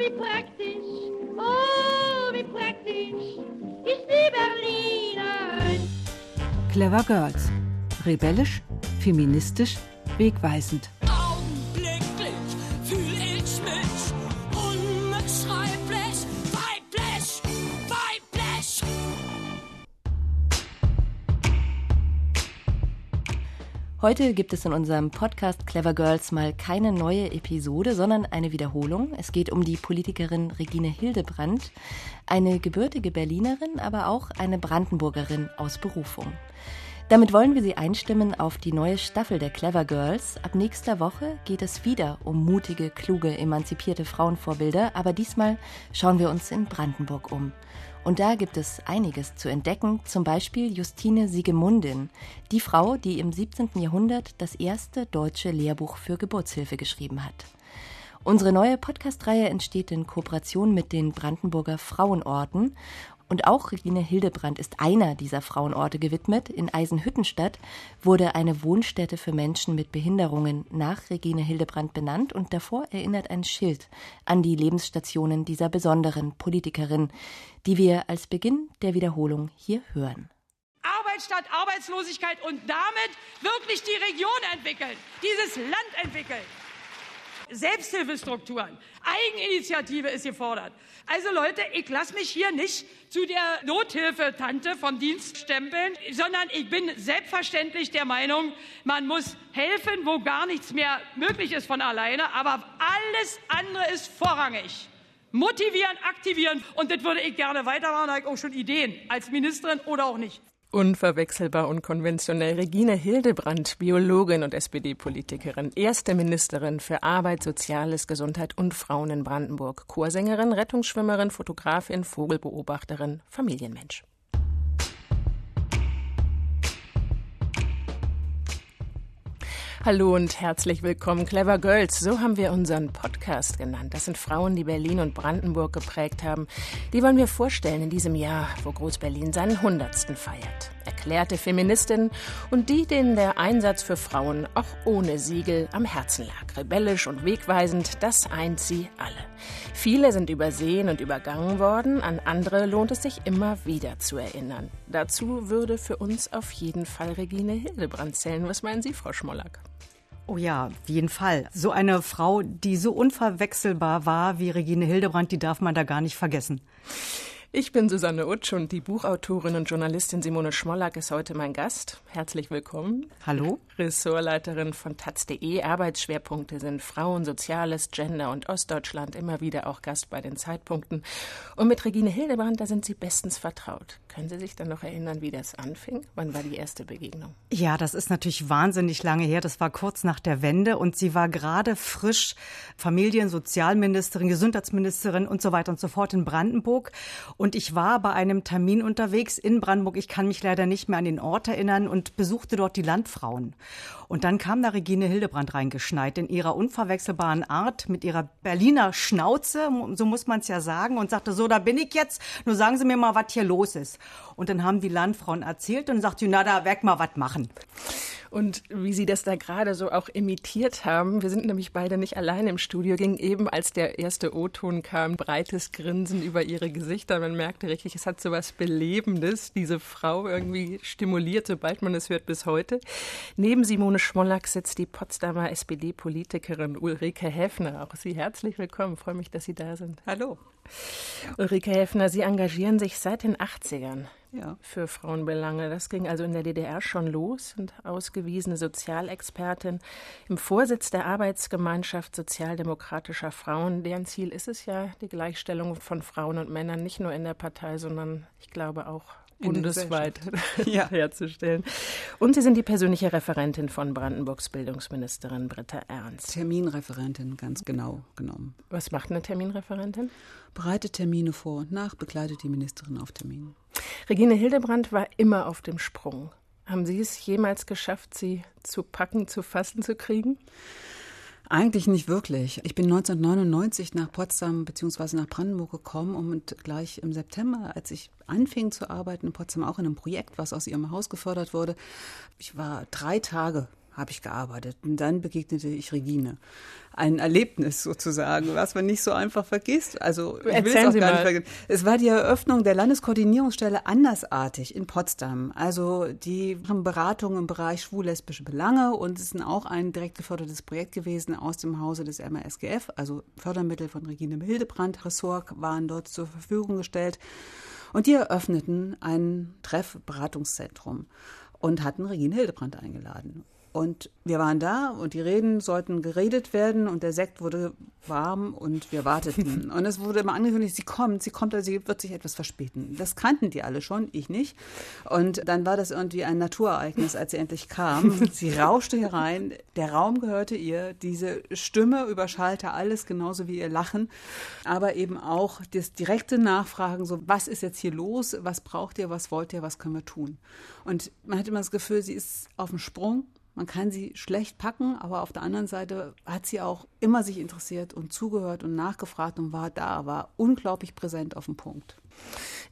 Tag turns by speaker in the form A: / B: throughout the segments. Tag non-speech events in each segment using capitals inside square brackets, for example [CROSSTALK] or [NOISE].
A: wie praktisch, oh, wie praktisch ist die Berlinerin.
B: Clever Girls. Rebellisch, feministisch, wegweisend.
C: Heute gibt es in unserem Podcast Clever Girls mal keine neue Episode, sondern eine Wiederholung. Es geht um die Politikerin Regine Hildebrandt, eine gebürtige Berlinerin, aber auch eine Brandenburgerin aus Berufung. Damit wollen wir Sie einstimmen auf die neue Staffel der Clever Girls. Ab nächster Woche geht es wieder um mutige, kluge, emanzipierte Frauenvorbilder, aber diesmal schauen wir uns in Brandenburg um. Und da gibt es einiges zu entdecken, zum Beispiel Justine Siegemundin, die Frau, die im 17. Jahrhundert das erste deutsche Lehrbuch für Geburtshilfe geschrieben hat. Unsere neue Podcast-Reihe entsteht in Kooperation mit den Brandenburger Frauenorten und auch Regine Hildebrandt ist einer dieser Frauenorte gewidmet. In Eisenhüttenstadt wurde eine Wohnstätte für Menschen mit Behinderungen nach Regine Hildebrandt benannt und davor erinnert ein Schild an die Lebensstationen dieser besonderen Politikerin, die wir als Beginn der Wiederholung hier hören.
D: Arbeit statt Arbeitslosigkeit und damit wirklich die Region entwickeln, dieses Land entwickeln. Selbsthilfestrukturen, Eigeninitiative ist gefordert. Also Leute, ich lasse mich hier nicht zu der Nothilfetante vom Dienst stempeln, sondern ich bin selbstverständlich der Meinung, man muss helfen, wo gar nichts mehr möglich ist von alleine, aber alles andere ist vorrangig. Motivieren, aktivieren und das würde ich gerne weitermachen, da habe ich auch schon Ideen als Ministerin oder auch nicht.
E: Unverwechselbar und konventionell. Regine Hildebrandt, Biologin und SPD-Politikerin, erste Ministerin für Arbeit, Soziales, Gesundheit und Frauen in Brandenburg, Chorsängerin, Rettungsschwimmerin, Fotografin, Vogelbeobachterin, Familienmensch. Hallo und herzlich willkommen, Clever Girls. So haben wir unseren Podcast genannt. Das sind Frauen, die Berlin und Brandenburg geprägt haben. Die wollen wir vorstellen in diesem Jahr, wo Groß-Berlin seinen Hundertsten feiert. Erklärte Feministinnen und die, denen der Einsatz für Frauen auch ohne Siegel am Herzen lag. Rebellisch und wegweisend, das eint sie alle. Viele sind übersehen und übergangen worden, an andere lohnt es sich immer wieder zu erinnern. Dazu würde für uns auf jeden Fall Regine Hildebrand zählen. Was meinen Sie, Frau Schmollack?
F: Oh ja, auf jeden Fall. So eine Frau, die so unverwechselbar war wie Regine Hildebrand, die darf man da gar nicht vergessen.
E: Ich bin Susanne Utsch und die Buchautorin und Journalistin Simone Schmollack ist heute mein Gast. Herzlich willkommen.
F: Hallo.
E: Ressortleiterin von taz.de. Arbeitsschwerpunkte sind Frauen, Soziales, Gender und Ostdeutschland. Immer wieder auch Gast bei den Zeitpunkten. Und mit Regine Hildebrand, da sind Sie bestens vertraut. Können Sie sich dann noch erinnern, wie das anfing? Wann war die erste Begegnung?
F: Ja, das ist natürlich wahnsinnig lange her. Das war kurz nach der Wende und sie war gerade frisch Familien-, Sozialministerin, Gesundheitsministerin und so weiter und so fort in Brandenburg. Und ich war bei einem Termin unterwegs in Brandenburg. Ich kann mich leider nicht mehr an den Ort erinnern und besuchte dort die Landfrauen. Und dann kam da Regine Hildebrand reingeschneit in ihrer unverwechselbaren Art, mit ihrer Berliner Schnauze, so muss man es ja sagen, und sagte, so, da bin ich jetzt, nur sagen Sie mir mal, was hier los ist. Und dann haben die Landfrauen erzählt und sagte, na, da weg mal was machen.
E: Und wie Sie das da gerade so auch imitiert haben, wir sind nämlich beide nicht allein im Studio, ging eben, als der erste O-Ton kam, breites Grinsen über ihre Gesichter. Man merkte richtig, es hat so was Belebendes, diese Frau irgendwie stimuliert, sobald man es hört, bis heute. Neben Simone Schmollack sitzt die Potsdamer SPD-Politikerin Ulrike Häfner. Auch Sie herzlich willkommen. Ich freue mich, dass Sie da sind.
F: Hallo.
E: Ulrike Häfner, Sie engagieren sich seit den 80ern
F: Ja.
E: für Frauenbelange. Das ging also in der DDR schon los und ausgewiesene Sozialexpertin im Vorsitz der Arbeitsgemeinschaft sozialdemokratischer Frauen. Deren Ziel ist es ja, die Gleichstellung von Frauen und Männern nicht nur in der Partei, sondern ich glaube auch bundesweit [LAUGHS]
F: Ja.
E: herzustellen. Und Sie sind die persönliche Referentin von Brandenburgs Bildungsministerin Britta Ernst.
G: Terminreferentin, ganz genau genommen.
E: Was macht eine Terminreferentin?
G: Bereitet Termine vor und nach, begleitet die Ministerin auf Terminen.
E: Regine Hildebrandt war immer auf dem Sprung. Haben Sie es jemals geschafft, sie zu packen, zu fassen, zu kriegen?
G: Eigentlich nicht wirklich. Ich bin 1999 nach Potsdam bzw. nach Brandenburg gekommen und gleich im September, als ich anfing zu arbeiten in Potsdam, auch in einem Projekt, was aus ihrem Haus gefördert wurde, ich war drei Tage habe ich gearbeitet. Und dann begegnete ich Regine. Ein Erlebnis sozusagen, was man nicht so einfach vergisst. Also ich will
E: Erzählen
G: es auch
E: Sie
G: gar
E: mal.
G: nicht vergessen. Es war die Eröffnung der Landeskoordinierungsstelle Andersartig in Potsdam. Also die haben Beratungen im Bereich schwul-lesbische Belange und es ist auch ein direkt gefördertes Projekt gewesen aus dem Hause des MRSGF. Also Fördermittel von Regine Hildebrandt, Ressort waren dort zur Verfügung gestellt. Und die eröffneten ein Treff-Beratungszentrum und hatten Regine Hildebrandt eingeladen. Und wir waren da und die Reden sollten geredet werden und der Sekt wurde warm und wir warteten. [LAUGHS] Und es wurde immer angekündigt, sie kommt, sie kommt, also sie wird sich etwas verspäten. Das kannten die alle schon, ich nicht. Und dann war das irgendwie ein Naturereignis, als sie endlich kam. [LAUGHS] Sie rauschte herein, der Raum gehörte ihr, diese Stimme überschallte alles, genauso wie ihr Lachen, aber eben auch das direkte Nachfragen, so was ist jetzt hier los, was braucht ihr, was wollt ihr, was können wir tun. Und man hat immer das Gefühl, sie ist auf dem Sprung, man kann sie schlecht packen, aber auf der anderen Seite hat sie auch immer sich interessiert und zugehört und nachgefragt und war da, war unglaublich präsent auf dem Punkt.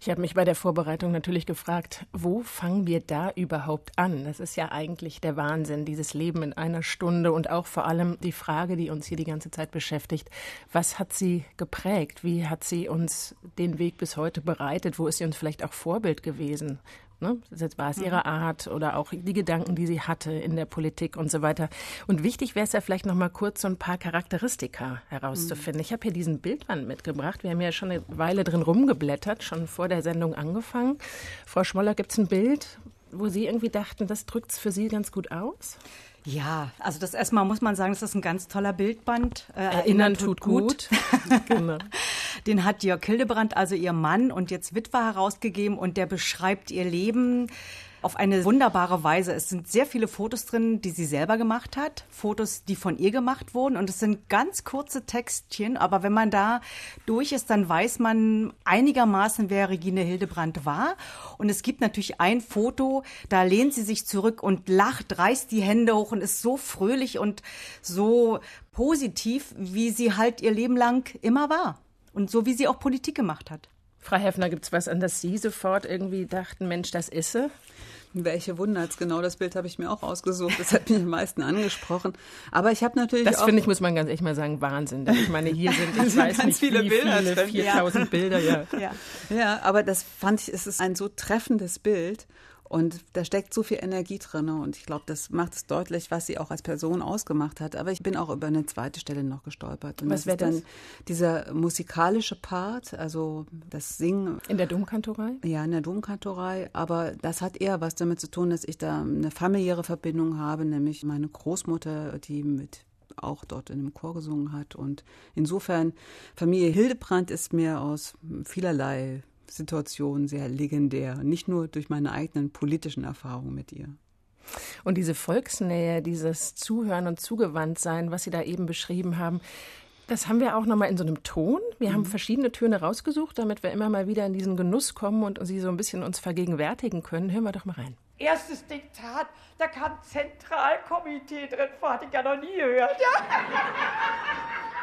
E: Ich habe mich bei der Vorbereitung natürlich gefragt, wo fangen wir da überhaupt an? Das ist ja eigentlich der Wahnsinn, dieses Leben in einer Stunde und auch vor allem die Frage, die uns hier die ganze Zeit beschäftigt. Was hat sie geprägt? Wie hat sie uns den Weg bis heute bereitet? Wo ist sie uns vielleicht auch Vorbild gewesen? Ne? War es ihre Art oder auch die Gedanken, die sie hatte in der Politik und so weiter. Und wichtig wäre es ja vielleicht noch mal kurz so ein paar Charakteristika herauszufinden. Ich habe hier diesen Bildband mitgebracht. Wir haben ja schon eine Weile drin rumgeblättert, schon vor der Sendung angefangen. Frau Schmoller, gibt es ein Bild, wo Sie irgendwie dachten, das drückt es für Sie ganz gut aus?
F: Ja, also das erstmal muss man sagen, das ist ein ganz toller Bildband. Äh,
E: Erinnern tut gut. [LAUGHS] genau.
F: Den hat Jörg Hildebrandt, also ihr Mann und jetzt Witwer, herausgegeben und der beschreibt ihr Leben auf eine wunderbare Weise. Es sind sehr viele Fotos drin, die sie selber gemacht hat, Fotos, die von ihr gemacht wurden. Und es sind ganz kurze Textchen, aber wenn man da durch ist, dann weiß man einigermaßen, wer Regine Hildebrandt war. Und es gibt natürlich ein Foto, da lehnt sie sich zurück und lacht, reißt die Hände hoch und ist so fröhlich und so positiv, wie sie halt ihr Leben lang immer war und so wie sie auch Politik gemacht hat.
E: Frau Heffner, gibt es was, an das Sie sofort irgendwie dachten, Mensch, das ist sie?
G: Welche Wunder, genau das Bild habe ich mir auch ausgesucht. Das hat mich am meisten angesprochen. Aber ich habe natürlich
E: Das finde ich, muss man ganz echt mal sagen, Wahnsinn. Ich meine, hier sind, ich
G: sind
E: weiß
G: ganz
E: nicht,
G: viele
E: wie
G: Bilder
E: viele,
G: drin.
E: 4000 Bilder, ja.
F: Ja.
G: Ja, aber das fand ich, es ist ein so treffendes Bild und da steckt so viel Energie drin und ich glaube, das macht es deutlich, was sie auch als Person ausgemacht hat. Aber ich bin auch über eine zweite Stelle noch gestolpert. Und
E: Was
G: das
E: wär
G: ist dann dieser musikalische Part, also das Singen
E: In der Domkantorei?
G: ja, in der Domkantorei, aber das hat eher was damit zu tun, dass ich da eine familiäre Verbindung habe, nämlich meine Großmutter, die mit auch dort in einem Chor gesungen hat. Und insofern, Familie Hildebrandt ist mir aus vielerlei Situationen sehr legendär, nicht nur durch meine eigenen politischen Erfahrungen mit ihr.
E: Und diese Volksnähe, dieses Zuhören und Zugewandtsein, was Sie da eben beschrieben haben, das haben wir auch nochmal in so einem Ton. Wir haben verschiedene Töne rausgesucht, damit wir immer mal wieder in diesen Genuss kommen und Sie so ein bisschen uns vergegenwärtigen können. Hören wir doch mal rein.
D: Erstes Diktat, da kam Zentralkomitee drin vor, hatte ich ja noch nie gehört. Ja.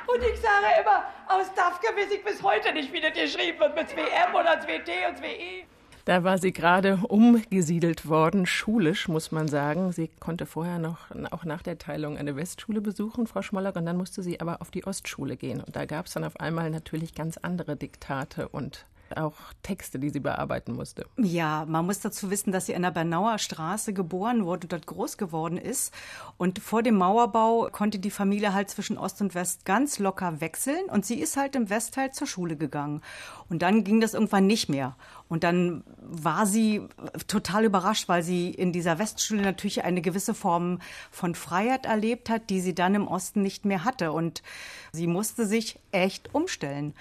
D: [LAUGHS] Und ich sage immer, aus DAFKE weiß ich bis heute nicht, wie das geschrieben wird, mit 2M oder 2T und 2E.
E: Da war sie gerade umgesiedelt worden, schulisch, muss man sagen. Sie konnte vorher noch, auch nach der Teilung, eine Westschule besuchen, Frau Schmollack, und dann musste sie aber auf die Ostschule gehen. Und da gab es dann auf einmal natürlich ganz andere Diktate und auch Texte, die sie bearbeiten musste.
F: Ja, man muss dazu wissen, dass sie in der Bernauer Straße geboren wurde und dort groß geworden ist. Und vor dem Mauerbau konnte die Familie halt zwischen Ost und West ganz locker wechseln. Und sie ist halt im Westteil zur Schule gegangen. Und dann ging das irgendwann nicht mehr. Und dann war sie total überrascht, weil sie in dieser Westschule natürlich eine gewisse Form von Freiheit erlebt hat, die sie dann im Osten nicht mehr hatte. Und sie musste sich echt umstellen.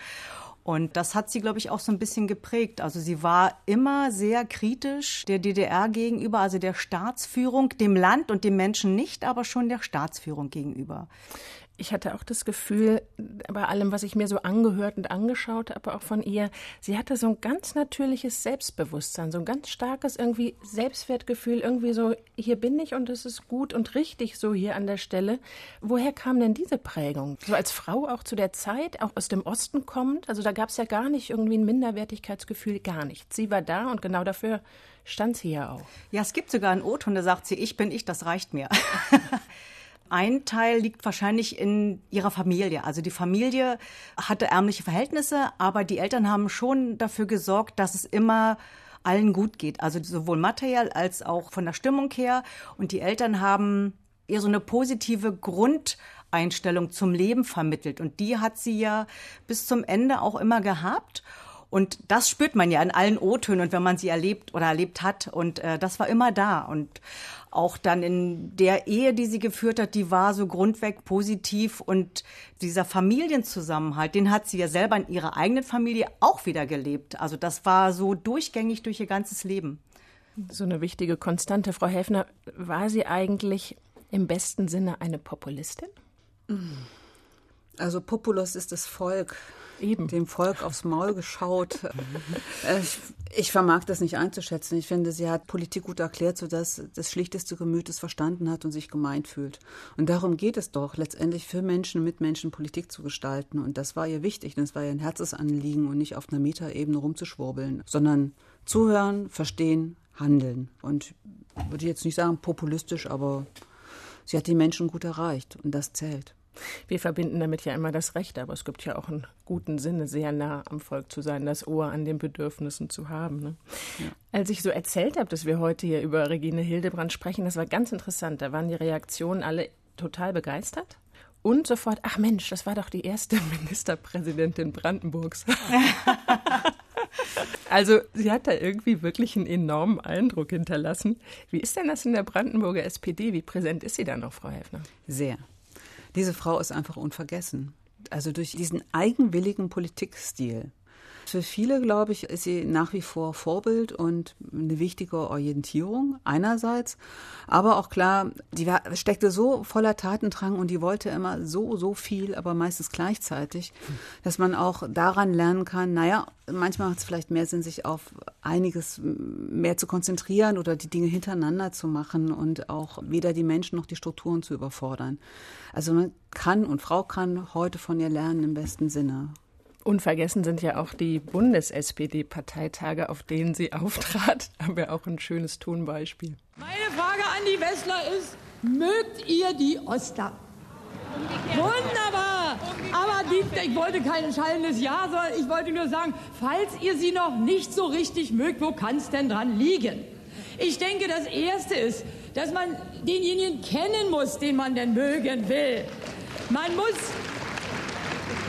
F: Und das hat sie, glaube ich, auch so ein bisschen geprägt. Also sie war immer sehr kritisch der DDR gegenüber, also der Staatsführung, dem Land und dem Menschen nicht, aber schon der Staatsführung gegenüber.
E: Ich hatte auch das Gefühl, bei allem, was ich mir so angehört und angeschaut habe, auch von ihr, sie hatte so ein ganz natürliches Selbstbewusstsein, so ein ganz starkes irgendwie Selbstwertgefühl, irgendwie so, hier bin ich und es ist gut und richtig so hier an der Stelle. Woher kam denn diese Prägung? So als Frau auch zu der Zeit, auch aus dem Osten kommend? Also da gab es ja gar nicht irgendwie ein Minderwertigkeitsgefühl, gar nichts. Sie war da und genau dafür stand sie ja auch.
F: Ja, es gibt sogar einen O-Ton, da sagt sie, ich bin ich, das reicht mir. [LAUGHS] Ein Teil liegt wahrscheinlich in ihrer Familie. Also die Familie hatte ärmliche Verhältnisse, aber die Eltern haben schon dafür gesorgt, dass es immer allen gut geht. Also sowohl materiell als auch von der Stimmung her. Und die Eltern haben ihr so eine positive Grundeinstellung zum Leben vermittelt. Und die hat sie ja bis zum Ende auch immer gehabt. Und das spürt man ja in allen O-Tönen und wenn man sie erlebt oder erlebt hat. Und äh, das war immer da. Und auch dann in der Ehe, die sie geführt hat, die war so grundweg positiv. Und dieser Familienzusammenhalt, den hat sie ja selber in ihrer eigenen Familie auch wieder gelebt. Also das war so durchgängig durch ihr ganzes Leben.
E: So eine wichtige Konstante. Frau Häfner, war sie eigentlich im besten Sinne eine Populistin?
G: Also Populus ist das Volk. Eben. Dem Volk aufs Maul geschaut. Äh, ich, ich, vermag das nicht einzuschätzen. Ich finde, sie hat Politik gut erklärt, sodass das schlichteste Gemüt es verstanden hat und sich gemeint fühlt. Und darum geht es doch, letztendlich für Menschen und Mitmenschen Politik zu gestalten. Und das war ihr wichtig. Das war ihr ein Herzensanliegen und nicht auf einer Metaebene rumzuschwurbeln, sondern zuhören, verstehen, handeln. Und würde jetzt nicht sagen populistisch, aber sie hat die Menschen gut erreicht. Und das zählt.
E: Wir verbinden damit ja immer das Recht, aber es gibt ja auch einen guten Sinne, sehr nah am Volk zu sein, das Ohr an den Bedürfnissen zu haben. Ne? Ja. Als ich so erzählt habe, dass wir heute hier über Regine Hildebrand sprechen, das war ganz interessant. Da waren die Reaktionen alle total begeistert. Und sofort, ach Mensch, das war doch die erste [LAUGHS] Ministerpräsidentin Brandenburgs. [LAUGHS] also sie hat da irgendwie wirklich einen enormen Eindruck hinterlassen. Wie ist denn das in der Brandenburger SPD? Wie präsent ist sie da noch, Frau Häfner?
G: Sehr. Diese Frau ist einfach unvergessen. Also durch diesen eigenwilligen Politikstil. Für viele, glaube ich, ist sie nach wie vor Vorbild und eine wichtige Orientierung einerseits. Aber auch klar, die steckte so voller Tatendrang und die wollte immer so, so viel, aber meistens gleichzeitig, dass man auch daran lernen kann, naja, manchmal macht es vielleicht mehr Sinn, sich auf einiges mehr zu konzentrieren oder die Dinge hintereinander zu machen und auch weder die Menschen noch die Strukturen zu überfordern. Also man kann und Frau kann heute von ihr lernen im besten Sinne.
E: Unvergessen sind ja auch die Bundes-SPD-Parteitage, auf denen sie [LAUGHS] auftrat. Da haben wir auch ein schönes Tonbeispiel.
D: Meine Frage an die Westler ist, mögt ihr die Oster? Wunderbar! Aber die, ich wollte kein schallendes Ja, sondern ich wollte nur sagen, falls ihr sie noch nicht so richtig mögt, wo kann es denn dran liegen? Ich denke, das Erste ist, dass man denjenigen kennen muss, den man denn mögen will. Man muss,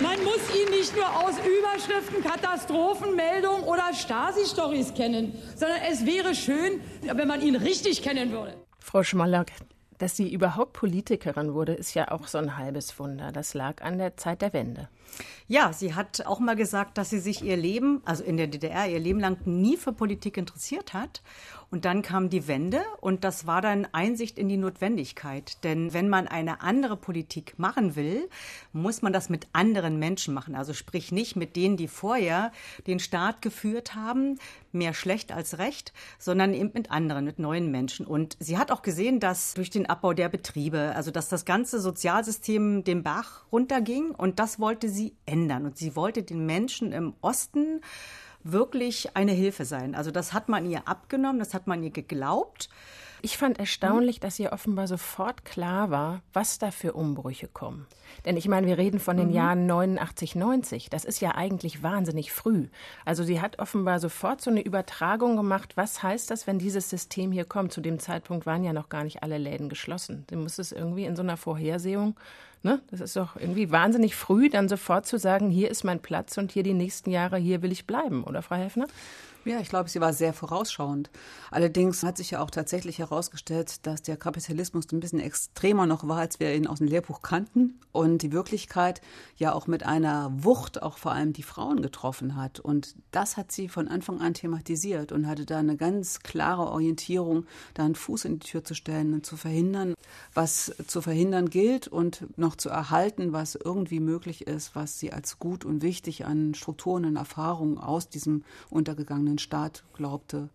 D: man muss ihn nicht nur aus Überschriften, Katastrophenmeldungen oder Stasi-Stories kennen, sondern es wäre schön, wenn man ihn richtig kennen würde.
E: Frau Schmallack, dass sie überhaupt Politikerin wurde, ist ja auch so ein halbes Wunder. Das lag an der Zeit der Wende.
F: Ja, sie hat auch mal gesagt, dass sie sich ihr Leben, also in der DDR, ihr Leben lang nie für Politik interessiert hat. Und dann kam die Wende und das war dann Einsicht in die Notwendigkeit. Denn wenn man eine andere Politik machen will, muss man das mit anderen Menschen machen. Also sprich nicht mit denen, die vorher den Staat geführt haben, mehr schlecht als recht, sondern eben mit anderen, mit neuen Menschen. Und sie hat auch gesehen, dass durch den Abbau der Betriebe, also dass das ganze Sozialsystem den Bach runterging und das wollte sie ändern. Und sie wollte den Menschen im Osten wirklich eine Hilfe sein. Also das hat man ihr abgenommen, das hat man ihr geglaubt.
E: Ich fand erstaunlich, dass ihr offenbar sofort klar war, was da für Umbrüche kommen. Denn ich meine, wir reden von den mhm. Jahren 89, 90. Das ist ja eigentlich wahnsinnig früh. Also sie hat offenbar sofort so eine Übertragung gemacht. Was heißt das, wenn dieses System hier kommt? Zu dem Zeitpunkt waren ja noch gar nicht alle Läden geschlossen. Sie muss es irgendwie in so einer Vorhersehung Ne? Das ist doch irgendwie wahnsinnig früh, dann sofort zu sagen, hier ist mein Platz und hier die nächsten Jahre, hier will ich bleiben, oder Frau Hefner?
G: Ja, ich glaube, sie war sehr vorausschauend. Allerdings hat sich ja auch tatsächlich herausgestellt, dass der Kapitalismus ein bisschen extremer noch war, als wir ihn aus dem Lehrbuch kannten und die Wirklichkeit ja auch mit einer Wucht auch vor allem die Frauen getroffen hat. Und das hat sie von Anfang an thematisiert und hatte da eine ganz klare Orientierung, da einen Fuß in die Tür zu stellen und zu verhindern, was zu verhindern gilt und noch zu erhalten, was irgendwie möglich ist, was sie als gut und wichtig an Strukturen und Erfahrungen aus diesem untergegangenen Staat glaubte,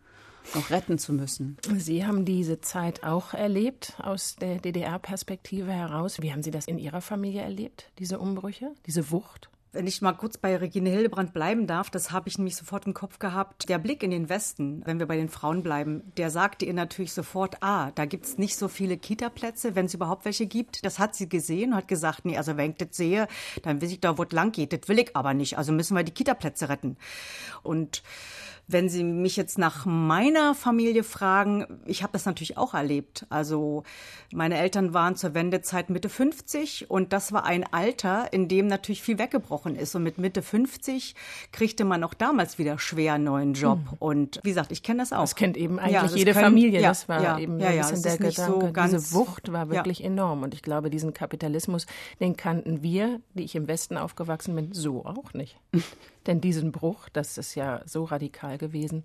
G: noch retten zu müssen.
E: Sie haben diese Zeit auch erlebt aus der DDR-Perspektive heraus. Wie haben Sie das in Ihrer Familie erlebt, diese Umbrüche, diese Wucht?
F: Wenn ich mal kurz bei Regine Hildebrand bleiben darf, das habe ich nämlich sofort im Kopf gehabt. Der Blick in den Westen, wenn wir bei den Frauen bleiben, der sagte ihr natürlich sofort, ah, da gibt's nicht so viele Kita-Plätze, wenn es überhaupt welche gibt. Das hat sie gesehen und hat gesagt, nee, also wenn ich das sehe, dann weiß ich da, wo es lang geht. Das will ich aber nicht. Also müssen wir die Kita-Plätze retten. Und wenn Sie mich jetzt nach meiner Familie fragen, ich habe das natürlich auch erlebt. Also meine Eltern waren zur Wendezeit Mitte 50 und das war ein Alter, in dem natürlich viel weggebrochen ist. Und mit Mitte 50 kriegte man auch damals wieder schwer einen neuen Job. Mhm. Und wie gesagt, ich kenne das auch.
E: Das kennt eben eigentlich ja, jede können, Familie. Ja, das war ja, eben ja, ein bisschen der Gedanke. So ganz, Diese Wucht war wirklich enorm. Und ich glaube, diesen Kapitalismus, den kannten wir, die ich im Westen aufgewachsen bin, so auch nicht. [LAUGHS] Denn diesen Bruch, das ist ja so radikal gewesen.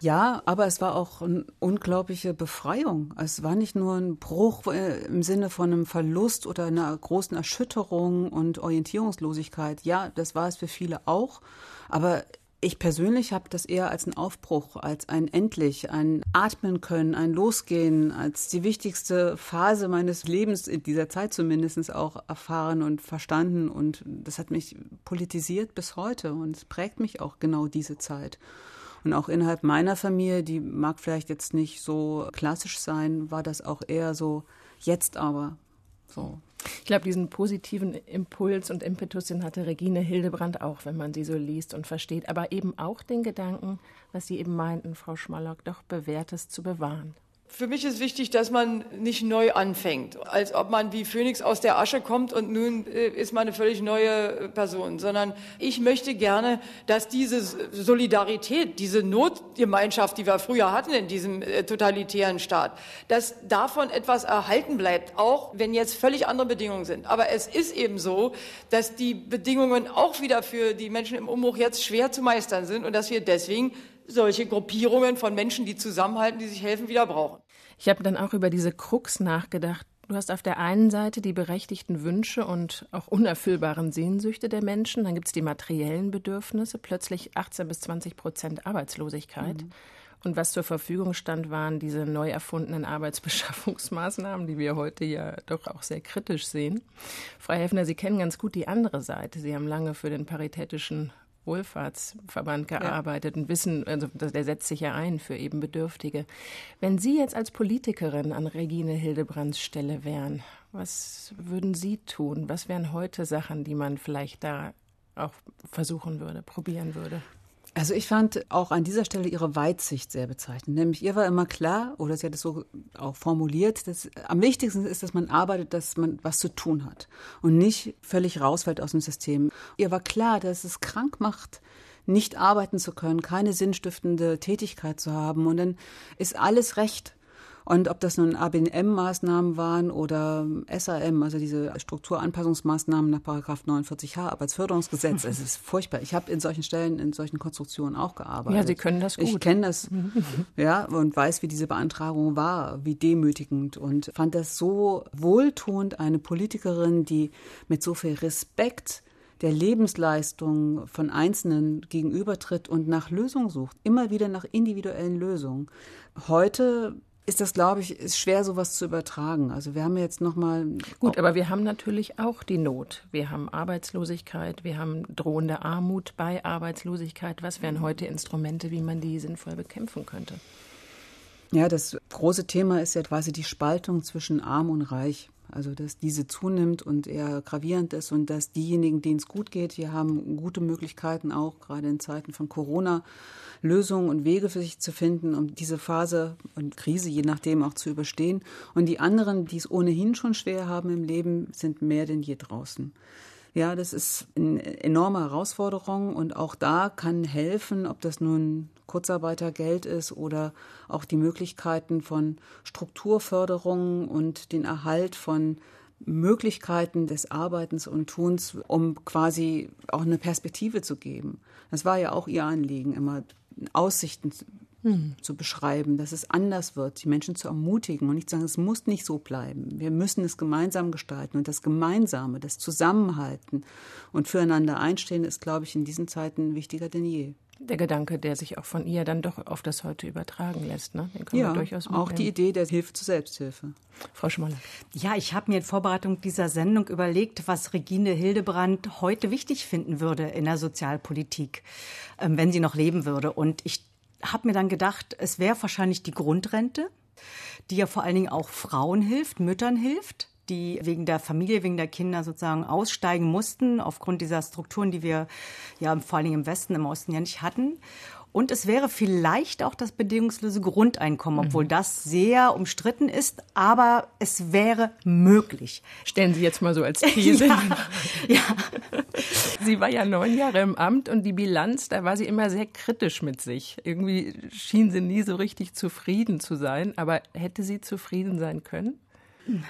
G: Ja, aber es war auch eine unglaubliche Befreiung. Es war nicht nur ein Bruch äh, im Sinne von einem Verlust oder einer großen Erschütterung und Orientierungslosigkeit. Ja, das war es für viele auch. Aber ich persönlich habe das eher als einen Aufbruch, als ein Endlich, ein Atmen können, ein Losgehen, als die wichtigste Phase meines Lebens in dieser Zeit zumindest auch erfahren und verstanden. Und das hat mich politisiert bis heute und es prägt mich auch genau diese Zeit. Und auch innerhalb meiner Familie, die mag vielleicht jetzt nicht so klassisch sein, war das auch eher so, jetzt aber. So.
E: Ich glaube, diesen positiven Impuls und Impetus, den hatte Regine Hildebrand auch, wenn man sie so liest und versteht. Aber eben auch den Gedanken, was Sie eben meinten, Frau Schmallock, doch Bewährtes zu bewahren.
D: Für mich ist wichtig, dass man nicht neu anfängt, als ob man wie Phönix aus der Asche kommt und nun äh, ist man eine völlig neue Person, sondern ich möchte gerne, dass diese Solidarität, diese Notgemeinschaft, die wir früher hatten in diesem äh, totalitären Staat, dass davon etwas erhalten bleibt, auch wenn jetzt völlig andere Bedingungen sind. Aber es ist eben so, dass die Bedingungen auch wieder für die Menschen im Umbruch jetzt schwer zu meistern sind und dass wir deswegen solche Gruppierungen von Menschen, die zusammenhalten, die sich helfen, wieder brauchen.
E: Ich habe dann auch über diese Krux nachgedacht. Du hast auf der einen Seite die berechtigten Wünsche und auch unerfüllbaren Sehnsüchte der Menschen. Dann gibt es die materiellen Bedürfnisse, plötzlich 18 bis 20 Prozent Arbeitslosigkeit. Mhm. Und was zur Verfügung stand, waren diese neu erfundenen Arbeitsbeschaffungsmaßnahmen, die wir heute ja doch auch sehr kritisch sehen. Frau Helfner, Sie kennen ganz gut die andere Seite. Sie haben lange für den paritätischen Wohlfahrtsverband gearbeitet ja. und wissen, also der setzt sich ja ein für eben Bedürftige. Wenn Sie jetzt als Politikerin an Regine Hildebrands Stelle wären, was würden Sie tun? Was wären heute Sachen, die man vielleicht da auch versuchen würde, probieren würde?
G: Also ich fand auch an dieser Stelle ihre Weitsicht sehr bezeichnend. Nämlich ihr war immer klar, oder sie hat es so auch formuliert, dass am wichtigsten ist, dass man arbeitet, dass man was zu tun hat und nicht völlig rausfällt aus dem System. Ihr war klar, dass es krank macht, nicht arbeiten zu können, keine sinnstiftende Tätigkeit zu haben. Und dann ist alles recht. Und ob das nun ABM-Maßnahmen waren oder SAM, also diese Strukturanpassungsmaßnahmen nach Paragraph 49h Arbeitsförderungsgesetz, es ist furchtbar. Ich habe in solchen Stellen, in solchen Konstruktionen auch gearbeitet.
E: Ja, Sie können das gut.
G: Ich kenne das, ja, und weiß, wie diese Beantragung war, wie demütigend und fand das so wohltuend, eine Politikerin, die mit so viel Respekt der Lebensleistung von Einzelnen gegenübertritt und nach Lösungen sucht, immer wieder nach individuellen Lösungen. Heute ist das, glaube ich, ist schwer, sowas zu übertragen. Also wir haben jetzt noch mal
E: gut, aber wir haben natürlich auch die Not. Wir haben Arbeitslosigkeit, wir haben drohende Armut bei Arbeitslosigkeit. Was wären heute Instrumente, wie man die sinnvoll bekämpfen könnte?
G: Ja, das große Thema ist ja quasi die Spaltung zwischen Arm und Reich. Also dass diese zunimmt und eher gravierend ist und dass diejenigen, denen es gut geht, die haben gute Möglichkeiten auch gerade in Zeiten von Corona Lösungen und Wege für sich zu finden, um diese Phase und Krise je nachdem auch zu überstehen. Und die anderen, die es ohnehin schon schwer haben im Leben, sind mehr denn je draußen. Ja, das ist eine enorme Herausforderung und auch da kann helfen, ob das nun Kurzarbeitergeld ist oder auch die Möglichkeiten von Strukturförderung und den Erhalt von Möglichkeiten des Arbeitens und Tuns, um quasi auch eine Perspektive zu geben. Das war ja auch ihr Anliegen, immer Aussichten mhm. zu beschreiben, dass es anders wird, die Menschen zu ermutigen und nicht zu sagen, es muss nicht so bleiben. Wir müssen es gemeinsam gestalten und das Gemeinsame, das Zusammenhalten und füreinander einstehen ist, glaube ich, in diesen Zeiten wichtiger denn je
E: der Gedanke, der sich auch von ihr dann doch auf das heute übertragen lässt. Ne?
G: Den können ja, wir durchaus mitnehmen. auch die Idee der Hilfe zur Selbsthilfe.
E: Frau Schmoller.
F: Ja, ich habe mir in Vorbereitung dieser Sendung überlegt, was Regine Hildebrand heute wichtig finden würde in der Sozialpolitik, ähm, wenn sie noch leben würde. Und ich habe mir dann gedacht, es wäre wahrscheinlich die Grundrente, die ja vor allen Dingen auch Frauen hilft, Müttern hilft die wegen der Familie, wegen der Kinder sozusagen aussteigen mussten, aufgrund dieser Strukturen, die wir ja vor allem im Westen, im Osten ja nicht hatten. Und es wäre vielleicht auch das bedingungslose Grundeinkommen, obwohl mhm. das sehr umstritten ist, aber es wäre möglich.
E: Stellen Sie jetzt mal so als [LAUGHS] These. ja, [LAUGHS] ja. Sie war ja neun Jahre im Amt und die Bilanz, da war sie immer sehr kritisch mit sich. Irgendwie schien sie nie so richtig zufrieden zu sein, aber hätte sie zufrieden sein können?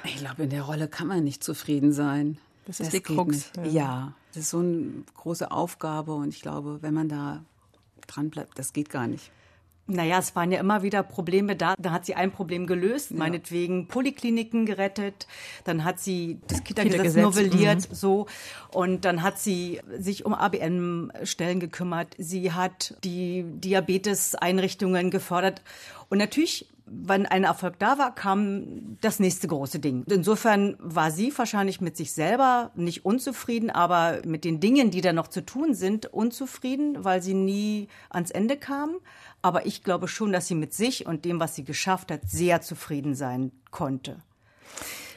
G: Ich glaube, in der Rolle kann man nicht zufrieden sein.
E: Das ist das die Krux.
G: Ja. ja, das ist so eine große Aufgabe und ich glaube, wenn man da dran bleibt, das geht gar nicht.
F: Naja, es waren ja immer wieder Probleme da. Da hat sie ein Problem gelöst, ja. meinetwegen Polykliniken gerettet. Dann hat sie das Kita-Gesetz novelliert, mhm. so. Und dann hat sie sich um ABM-Stellen gekümmert. Sie hat die Diabetes-Einrichtungen gefördert. Und natürlich wenn ein Erfolg da war, kam das nächste große Ding. Insofern war sie wahrscheinlich mit sich selber nicht unzufrieden, aber mit den Dingen, die da noch zu tun sind, unzufrieden, weil sie nie ans Ende kam. Aber ich glaube schon, dass sie mit sich und dem, was sie geschafft hat, sehr zufrieden sein konnte.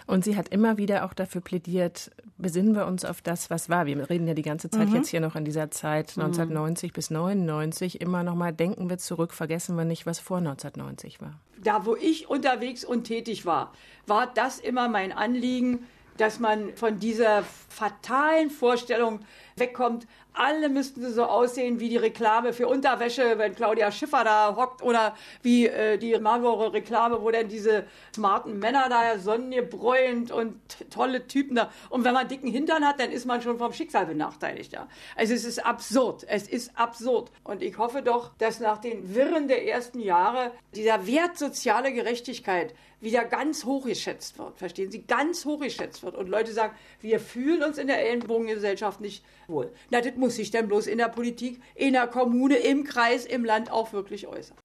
E: Und sie hat immer wieder auch dafür plädiert, besinnen wir uns auf das, was war. Wir reden ja die ganze Zeit mhm. jetzt hier noch in dieser Zeit 1990 mhm. bis 99 immer noch mal denken wir zurück, vergessen wir nicht, was vor 1990 war.
D: Da, wo ich unterwegs und tätig war, war das immer mein Anliegen, dass man von dieser fatalen Vorstellung wegkommt, alle müssten so aussehen wie die Reklame für Unterwäsche, wenn Claudia Schiffer da hockt oder wie äh, die Marlboro-Reklame, wo dann diese smarten Männer da sonnengebräunt und tolle Typen da. Und wenn man dicken Hintern hat, dann ist man schon vom Schicksal benachteiligt. Ja. Also es ist absurd. Es ist absurd. Und ich hoffe doch, dass nach den Wirren der ersten Jahre dieser Wert soziale Gerechtigkeit wieder ganz hochgeschätzt wird. Verstehen Sie? Ganz hochgeschätzt wird. Und Leute sagen, wir fühlen uns in der Ellenbogengesellschaft nicht wohl. Na, das muss sich dann bloß in der Politik, in der Kommune, im Kreis, im Land auch wirklich äußern.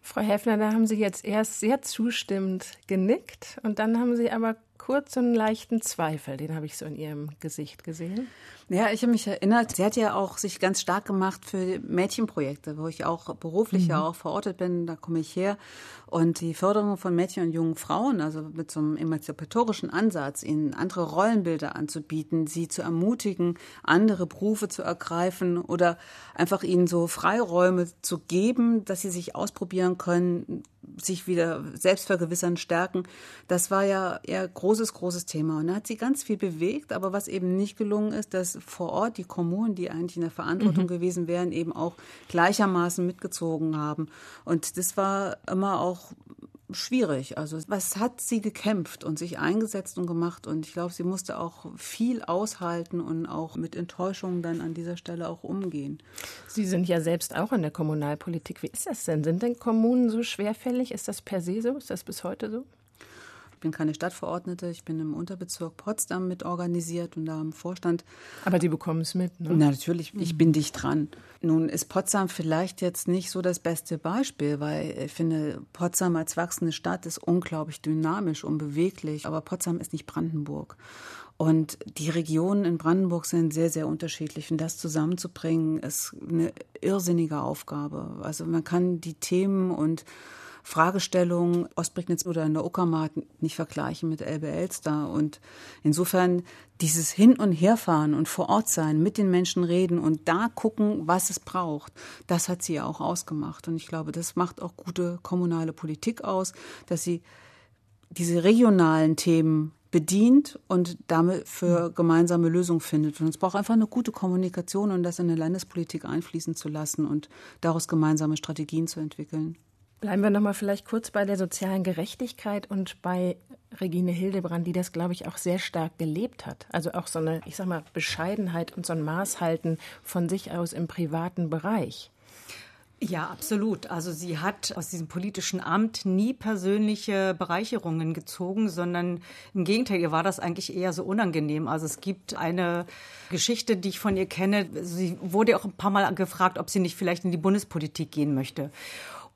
E: Frau Häfner, da haben Sie jetzt erst sehr zustimmend genickt und dann haben Sie aber kurz einen leichten Zweifel, den habe ich so in Ihrem Gesicht gesehen.
G: Ja, ich habe mich erinnert, sie hat ja auch sich ganz stark gemacht für Mädchenprojekte, wo ich auch beruflich mhm. ja auch verortet bin, da komme ich her. Und die Förderung von Mädchen und jungen Frauen, also mit so einem emanzipatorischen Ansatz, ihnen andere Rollenbilder anzubieten, sie zu ermutigen, andere Berufe zu ergreifen oder einfach ihnen so Freiräume zu geben, dass sie sich ausprobieren können, sich wieder selbst vergewissern, stärken. Das war ja eher großes, großes Thema. Und da hat sie ganz viel bewegt, aber was eben nicht gelungen ist, dass vor Ort die Kommunen, die eigentlich in der Verantwortung mhm. gewesen wären, eben auch gleichermaßen mitgezogen haben. Und das war immer auch schwierig. Also was hat sie gekämpft und sich eingesetzt und gemacht? Und ich glaube, sie musste auch viel aushalten und auch mit Enttäuschungen dann an dieser Stelle auch umgehen.
E: Sie sind ja selbst auch in der Kommunalpolitik. Wie ist das denn? Sind denn Kommunen so schwerfällig? Ist das per se so? Ist das bis heute so?
G: Ich bin keine Stadtverordnete, ich bin im Unterbezirk Potsdam mit organisiert und da im Vorstand.
E: Aber die bekommen es mit, ne?
G: Na, natürlich, ich mhm. bin dicht dran. Nun ist Potsdam vielleicht jetzt nicht so das beste Beispiel, weil ich finde, Potsdam als wachsende Stadt ist unglaublich dynamisch und beweglich, aber Potsdam ist nicht Brandenburg. Und die Regionen in Brandenburg sind sehr, sehr unterschiedlich. Und das zusammenzubringen, ist eine irrsinnige Aufgabe. Also man kann die Themen und Fragestellungen Ostprignitz oder in der Uckermark nicht vergleichen mit Elbe Elster. Und insofern dieses Hin- und Herfahren und vor Ort sein, mit den Menschen reden und da gucken, was es braucht, das hat sie ja auch ausgemacht. Und ich glaube, das macht auch gute kommunale Politik aus, dass sie diese regionalen Themen bedient und damit für gemeinsame Lösungen findet. Und es braucht einfach eine gute Kommunikation und das in eine Landespolitik einfließen zu lassen und daraus gemeinsame Strategien zu entwickeln.
E: Bleiben wir noch mal vielleicht kurz bei der sozialen Gerechtigkeit und bei Regine Hildebrand, die das, glaube ich, auch sehr stark gelebt hat. Also auch so eine, ich sag mal, Bescheidenheit und so ein Maßhalten von sich aus im privaten Bereich.
F: Ja, absolut. Also sie hat aus diesem politischen Amt nie persönliche Bereicherungen gezogen, sondern im Gegenteil, ihr war das eigentlich eher so unangenehm. Also es gibt eine Geschichte, die ich von ihr kenne. Sie wurde auch ein paar Mal gefragt, ob sie nicht vielleicht in die Bundespolitik gehen möchte.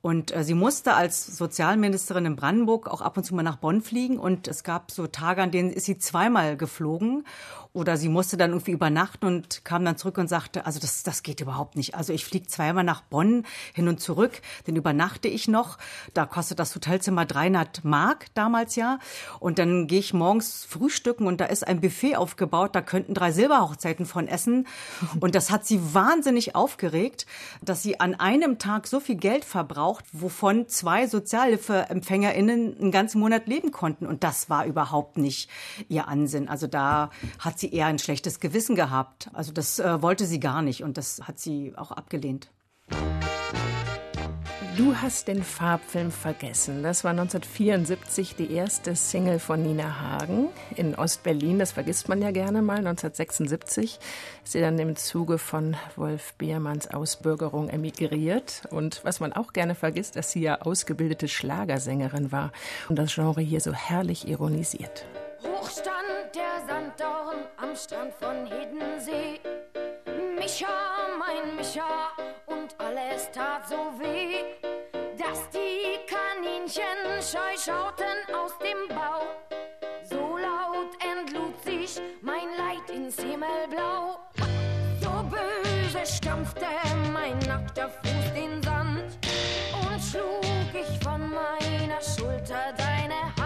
F: Und äh, sie musste als Sozialministerin in Brandenburg auch ab und zu mal nach Bonn fliegen. Und es gab so Tage, an denen ist sie zweimal geflogen. Oder sie musste dann irgendwie übernachten und kam dann zurück und sagte, also das, das geht überhaupt nicht. Also ich fliege zweimal nach Bonn hin und zurück, dann übernachte ich noch. Da kostet das Hotelzimmer 300 Mark damals ja. Und dann gehe ich morgens frühstücken und da ist ein Buffet aufgebaut. Da könnten drei Silberhochzeiten von essen. Und das hat sie wahnsinnig aufgeregt, dass sie an einem Tag so viel Geld verbraucht, wovon zwei SozialhilfeempfängerInnen einen ganzen Monat leben konnten. Und das war überhaupt nicht ihr Ansinn. Also da hat sie eher ein schlechtes Gewissen gehabt. Also das äh, wollte sie gar nicht und das hat sie auch abgelehnt.
E: Du hast den Farbfilm vergessen. Das war 1974 die erste Single von Nina Hagen in Ostberlin. Das vergisst man ja gerne mal. 1976 ist sie dann im Zuge von Wolf Beermanns Ausbürgerung emigriert. Und was man auch gerne vergisst, dass sie ja ausgebildete Schlagersängerin war und das Genre hier so herrlich ironisiert.
H: Hochstand der Sanddorn am Strand von Hiddensee. Micha, mein Micha, und alles tat so weh, dass die Kaninchen scheu schauten aus dem Bau. So laut entlud sich mein Leid ins Himmelblau. So böse stampfte mein nackter Fuß den Sand und schlug ich von meiner Schulter deine Hand.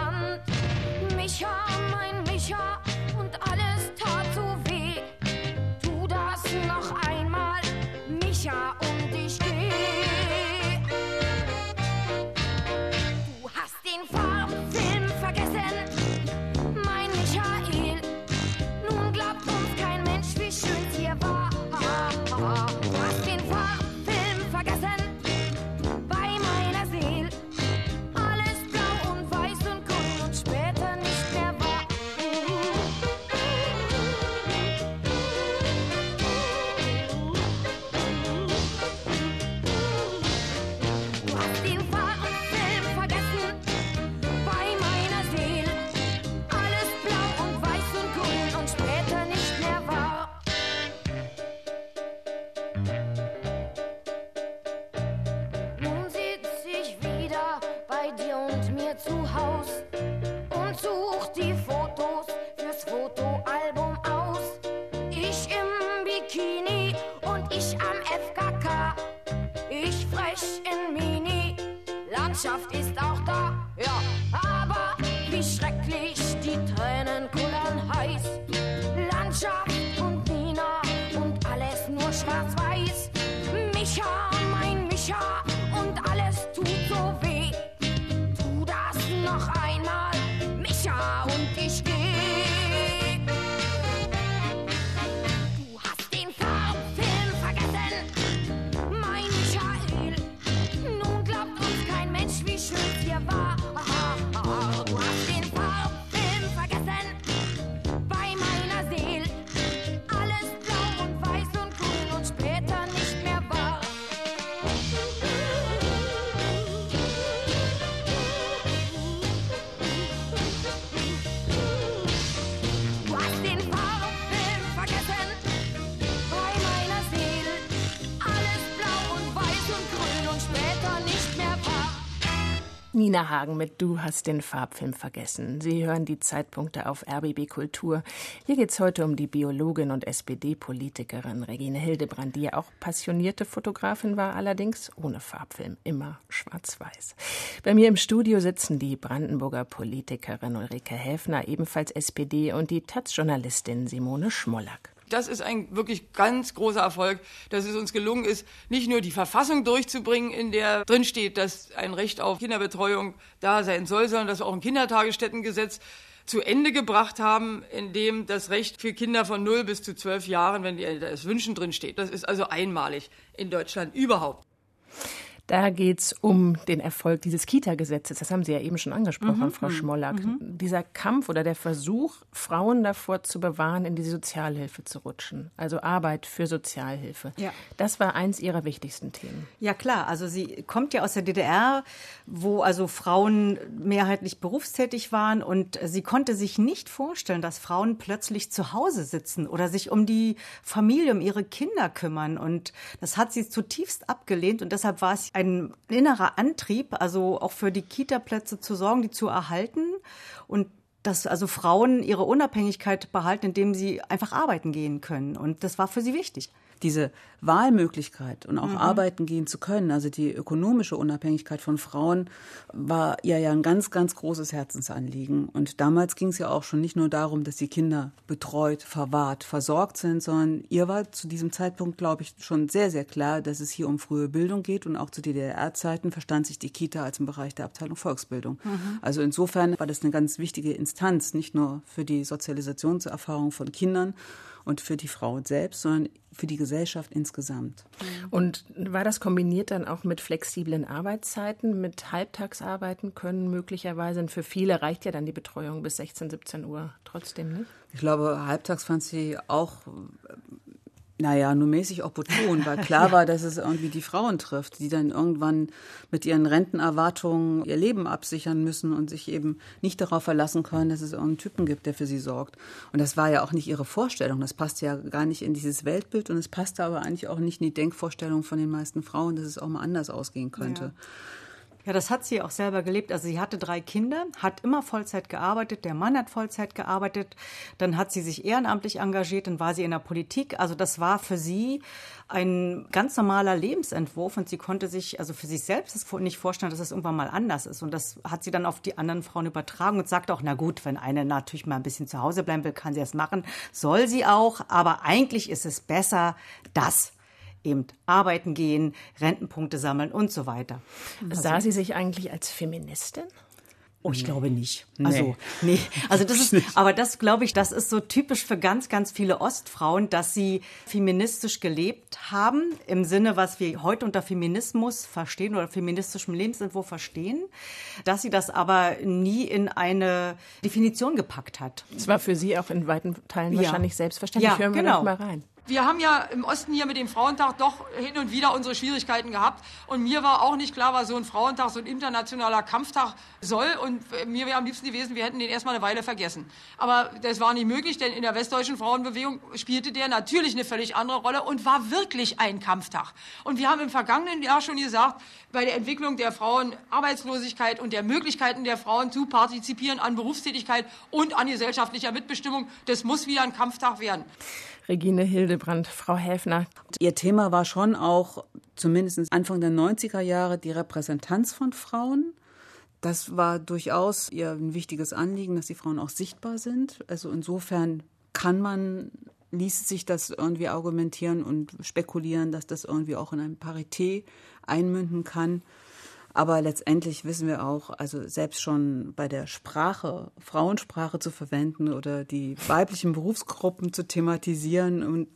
H: Nina
E: Hagen mit Du hast den Farbfilm vergessen. Sie hören die Zeitpunkte auf RBB Kultur. Hier geht es heute um die Biologin und SPD-Politikerin Regine Hildebrand, die ja auch passionierte Fotografin war, allerdings ohne Farbfilm, immer schwarz-weiß. Bei mir im Studio sitzen die Brandenburger Politikerin Ulrike Häfner, ebenfalls SPD, und die Taz-Journalistin Simone Schmollack.
D: Das ist ein wirklich ganz großer Erfolg, dass es uns gelungen ist, nicht nur die Verfassung durchzubringen, in der drin steht, dass ein Recht auf Kinderbetreuung da sein soll, sondern dass wir auch ein Kindertagesstättengesetz zu Ende gebracht haben, in dem das Recht für Kinder von 0 bis zu 12 Jahren, wenn die Eltern es wünschen, drin steht. Das ist also einmalig in Deutschland überhaupt.
E: Da geht es um den Erfolg dieses Kita-Gesetzes. Das haben Sie ja eben schon angesprochen,
F: Mhm,
E: Frau Schmollack.
F: mhm.
E: Dieser Kampf oder der Versuch, Frauen davor zu bewahren, in die Sozialhilfe zu rutschen. Also Arbeit für Sozialhilfe.
F: Ja.
E: Das war eins Ihrer wichtigsten Themen.
F: Ja klar, also sie kommt ja aus der DDR, wo also Frauen mehrheitlich berufstätig waren und sie konnte sich nicht vorstellen, dass Frauen plötzlich zu Hause sitzen oder sich um die Familie, um ihre Kinder kümmern und das hat sie zutiefst abgelehnt und deshalb war es ein innerer Antrieb, also auch für die Kita-Plätze zu sorgen, die zu erhalten und dass also Frauen ihre Unabhängigkeit behalten, indem sie einfach arbeiten gehen können und das war für sie wichtig.
G: Diese Wahlmöglichkeit und auch
F: Mhm.
G: arbeiten gehen zu können, also die ökonomische Unabhängigkeit von Frauen, war ihr ja ein ganz, ganz großes Herzensanliegen. Und damals ging es ja auch schon nicht nur darum, dass die Kinder betreut, verwahrt, versorgt sind, sondern ihr war zu diesem Zeitpunkt, glaube ich, schon sehr, sehr klar, dass es hier um frühe Bildung geht. Und auch zu DDR-Zeiten verstand sich die Kita als im Bereich der Abteilung Volksbildung.
I: Mhm.
G: Also insofern war das eine ganz wichtige Instanz, nicht nur für die Sozialisationserfahrung von Kindern und für die Frau selbst, sondern für die Gesellschaft insgesamt.
E: Und war das kombiniert dann auch mit flexiblen Arbeitszeiten, mit Halbtagsarbeiten können möglicherweise? Und für viele reicht ja dann die Betreuung bis 16, 17 Uhr trotzdem nicht.
G: Ich glaube, halbtags fand sie auch, naja, nur mäßig opportun, weil klar war, dass es irgendwie die Frauen trifft, die dann irgendwann mit ihren Rentenerwartungen ihr Leben absichern müssen und sich eben nicht darauf verlassen können, dass es irgendeinen Typen gibt, der für sie sorgt. Und das war ja auch nicht ihre Vorstellung. Das passt ja gar nicht in dieses Weltbild und es passte aber eigentlich auch nicht in die Denkvorstellung von den meisten Frauen, dass es auch mal anders ausgehen könnte.
F: Ja, das hat sie auch selber gelebt. Also sie hatte drei Kinder, hat immer Vollzeit gearbeitet, der Mann hat Vollzeit gearbeitet, dann hat sie sich ehrenamtlich engagiert, dann war sie in der Politik. Also das war für sie ein ganz normaler Lebensentwurf und sie konnte sich also für sich selbst das nicht vorstellen, dass es irgendwann mal anders ist. Und das hat sie dann auf die anderen Frauen übertragen und sagt auch, na gut, wenn eine natürlich mal ein bisschen zu Hause bleiben will, kann sie das machen, soll sie auch, aber eigentlich ist es besser, das eben arbeiten gehen, Rentenpunkte sammeln und so weiter.
E: Sah sie sich eigentlich als Feministin?
F: Oh, ich glaube nicht.
E: Nee.
F: Also, nee. Also das ist, [LAUGHS] aber das glaube ich, das ist so typisch für ganz, ganz viele Ostfrauen, dass sie feministisch gelebt haben, im Sinne, was wir heute unter Feminismus verstehen oder feministischem Lebensentwurf verstehen, dass sie das aber nie in eine Definition gepackt hat.
E: Es war für sie auch in weiten Teilen
F: Ja.
E: wahrscheinlich selbstverständlich.
F: Ja,
E: Hören wir
F: genau.
E: mal rein.
D: Wir haben ja im Osten hier mit dem Frauentag doch hin und wieder unsere Schwierigkeiten gehabt. Und mir war auch nicht klar, was so ein Frauentag, so ein internationaler Kampftag soll. Und äh, mir wäre am liebsten gewesen, wir hätten den erstmal eine Weile vergessen. Aber das war nicht möglich, denn in der westdeutschen Frauenbewegung spielte der natürlich eine völlig andere Rolle und war wirklich ein Kampftag. Und wir haben im vergangenen Jahr schon gesagt, bei der Entwicklung der Frauenarbeitslosigkeit und der Möglichkeiten der Frauen zu partizipieren an Berufstätigkeit und an gesellschaftlicher Mitbestimmung, das muss wieder ein Kampftag werden.
E: Regine Hildebrand, Frau Häfner.
G: Ihr Thema war schon auch, zumindest Anfang der 90er Jahre, die Repräsentanz von Frauen. Das war durchaus ihr ein wichtiges Anliegen, dass die Frauen auch sichtbar sind. Also insofern kann man, ließ sich das irgendwie argumentieren und spekulieren, dass das irgendwie auch in ein Parité einmünden kann. Aber letztendlich wissen wir auch, also selbst schon bei der Sprache, Frauensprache zu verwenden oder die weiblichen Berufsgruppen zu thematisieren, und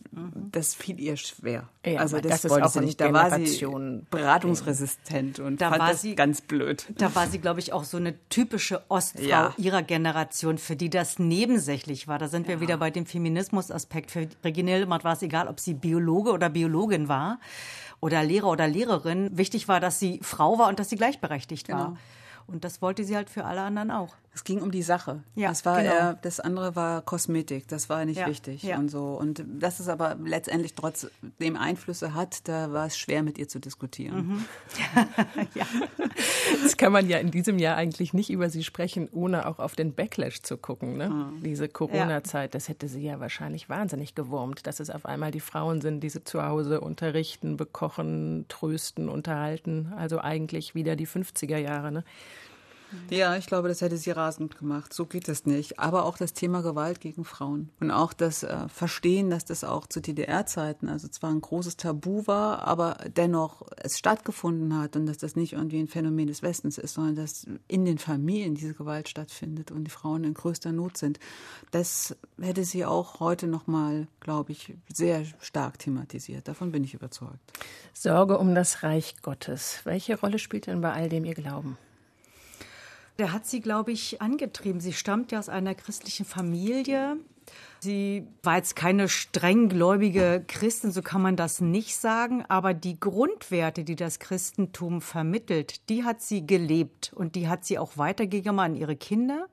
G: das fiel ihr schwer.
E: Ja,
G: also das,
E: das ist
G: wollte sie nicht. Da war sie beratungsresistent und
F: Da
G: fand
F: war
G: das
F: sie-
G: ganz blöd.
F: Da war sie, glaube ich, auch so eine typische Ostfrau
G: Ja.
F: ihrer Generation, für die das nebensächlich war. Da sind wir wieder bei dem Feminismusaspekt. Für Regine Hildemart war es egal, ob sie Biologe oder Biologin war oder Lehrer oder Lehrerin. Wichtig war, dass sie Frau war und dass sie gleichberechtigt war.
G: Genau.
F: Und das wollte sie halt für alle anderen auch.
G: Es ging um die Sache.
F: Ja,
G: das war
F: genau.
G: eher, das andere war Kosmetik, das war nicht
F: Ja,
G: wichtig
F: ja.
G: und so. Und dass es aber letztendlich trotzdem Einflüsse hat, da war es schwer mit ihr zu diskutieren.
F: Mhm. [LAUGHS]
E: Das kann man ja in diesem Jahr eigentlich nicht über sie sprechen, ohne auch auf den Backlash zu gucken. Ne?
G: Mhm.
E: Diese Corona-Zeit, das hätte sie ja wahrscheinlich wahnsinnig gewurmt, dass es auf einmal die Frauen sind, die sie zu Hause unterrichten, bekochen, trösten, unterhalten. Also eigentlich wieder die 50er Jahre. Ne?
G: Ja, ich glaube, das hätte sie rasend gemacht. So geht das nicht. Aber auch das Thema Gewalt gegen Frauen und auch das äh, Verstehen, dass das auch zu DDR-Zeiten, also zwar ein großes Tabu war, aber dennoch es stattgefunden hat und dass das nicht irgendwie ein Phänomen des Westens ist, sondern dass in den Familien diese Gewalt stattfindet und die Frauen in größter Not sind. Das hätte sie auch heute noch mal, glaube ich, sehr stark thematisiert. Davon bin ich überzeugt.
E: Sorge um das Reich Gottes. Welche Rolle spielt denn bei all dem Ihr Glauben?
F: Der hat sie, glaube ich, angetrieben. Sie stammt ja aus einer christlichen Familie. Sie war jetzt keine strenggläubige Christin, so kann man das nicht sagen, aber die Grundwerte, die das Christentum vermittelt, die hat sie gelebt und die hat sie auch weitergegeben an ihre Kinder.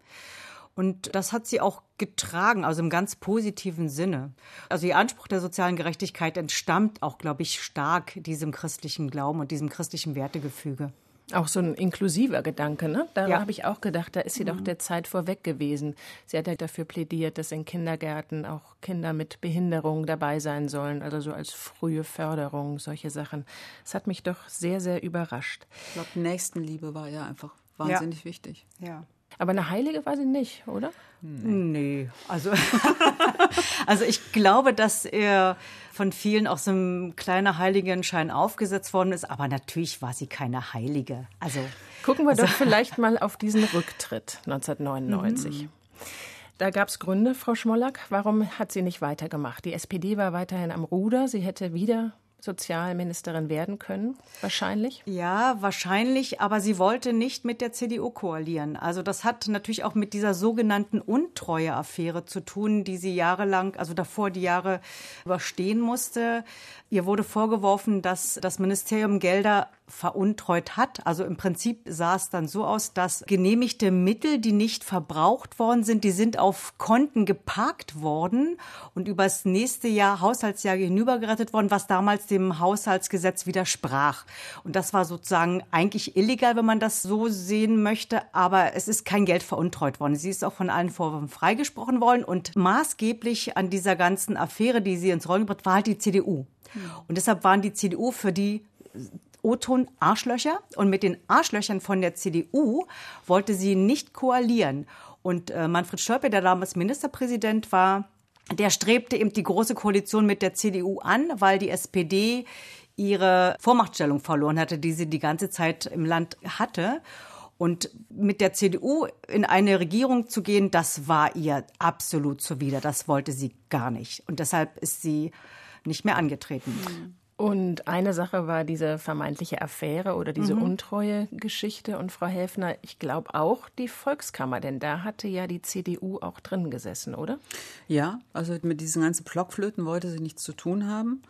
F: Und das hat sie auch getragen, also im ganz positiven Sinne. Also ihr Anspruch der sozialen Gerechtigkeit entstammt auch, glaube ich, stark diesem christlichen Glauben und diesem christlichen Wertegefüge.
E: Auch so ein inklusiver Gedanke, ne? Da ja. habe ich auch gedacht, da ist sie mhm. doch der Zeit vorweg gewesen. Sie hat ja dafür plädiert, dass in Kindergärten auch Kinder mit Behinderung dabei sein sollen, also so als frühe Förderung, solche Sachen. Das hat mich doch sehr, sehr überrascht.
G: Ich glaube, Nächstenliebe war ja einfach wahnsinnig
F: ja.
G: wichtig.
F: Ja.
E: Aber eine Heilige war sie nicht, oder?
F: Nee, also, [LAUGHS] also ich glaube, dass er von vielen auch so ein kleiner Heiligenschein aufgesetzt worden ist, aber natürlich war sie keine Heilige. Also
E: gucken wir also, doch vielleicht mal auf diesen Rücktritt 1999. Mhm. Da gab es Gründe, Frau Schmollack. Warum hat sie nicht weitergemacht? Die SPD war weiterhin am Ruder. Sie hätte wieder Sozialministerin werden können, wahrscheinlich?
F: Ja, wahrscheinlich, aber sie wollte nicht mit der CDU koalieren. Also das hat natürlich auch mit dieser sogenannten Untreue-Affäre zu tun, die sie jahrelang, also davor die Jahre überstehen musste. Ihr wurde vorgeworfen, dass das Ministerium Gelder veruntreut hat. Also im Prinzip sah es dann so aus, dass genehmigte Mittel, die nicht verbraucht worden sind, die sind auf Konten geparkt worden und übers nächste Jahr, Haushaltsjahr hinübergerettet worden, was damals dem Haushaltsgesetz widersprach. Und das war sozusagen eigentlich illegal, wenn man das so sehen möchte, aber es ist kein Geld veruntreut worden. Sie ist auch von allen Vorwürfen freigesprochen worden und maßgeblich an dieser ganzen Affäre, die sie ins Rollen gebracht, war halt die CDU. Und deshalb waren die CDU für die O-Ton Arschlöcher. Und mit den Arschlöchern von der CDU wollte sie nicht koalieren. Und äh, Manfred Schörpe, der damals Ministerpräsident war, der strebte eben die große Koalition mit der CDU an, weil die SPD ihre Vormachtstellung verloren hatte, die sie die ganze Zeit im Land hatte. Und mit der CDU in eine Regierung zu gehen, das war ihr absolut zuwider. Das wollte sie gar nicht. Und deshalb ist sie nicht mehr angetreten. Mhm.
E: Und eine Sache war diese vermeintliche Affäre oder diese mhm. Untreue-Geschichte. Und Frau Helfner, ich glaube auch die Volkskammer, denn da hatte ja die CDU auch drin gesessen, oder?
G: Ja, also mit diesen ganzen Blockflöten wollte sie nichts zu tun haben.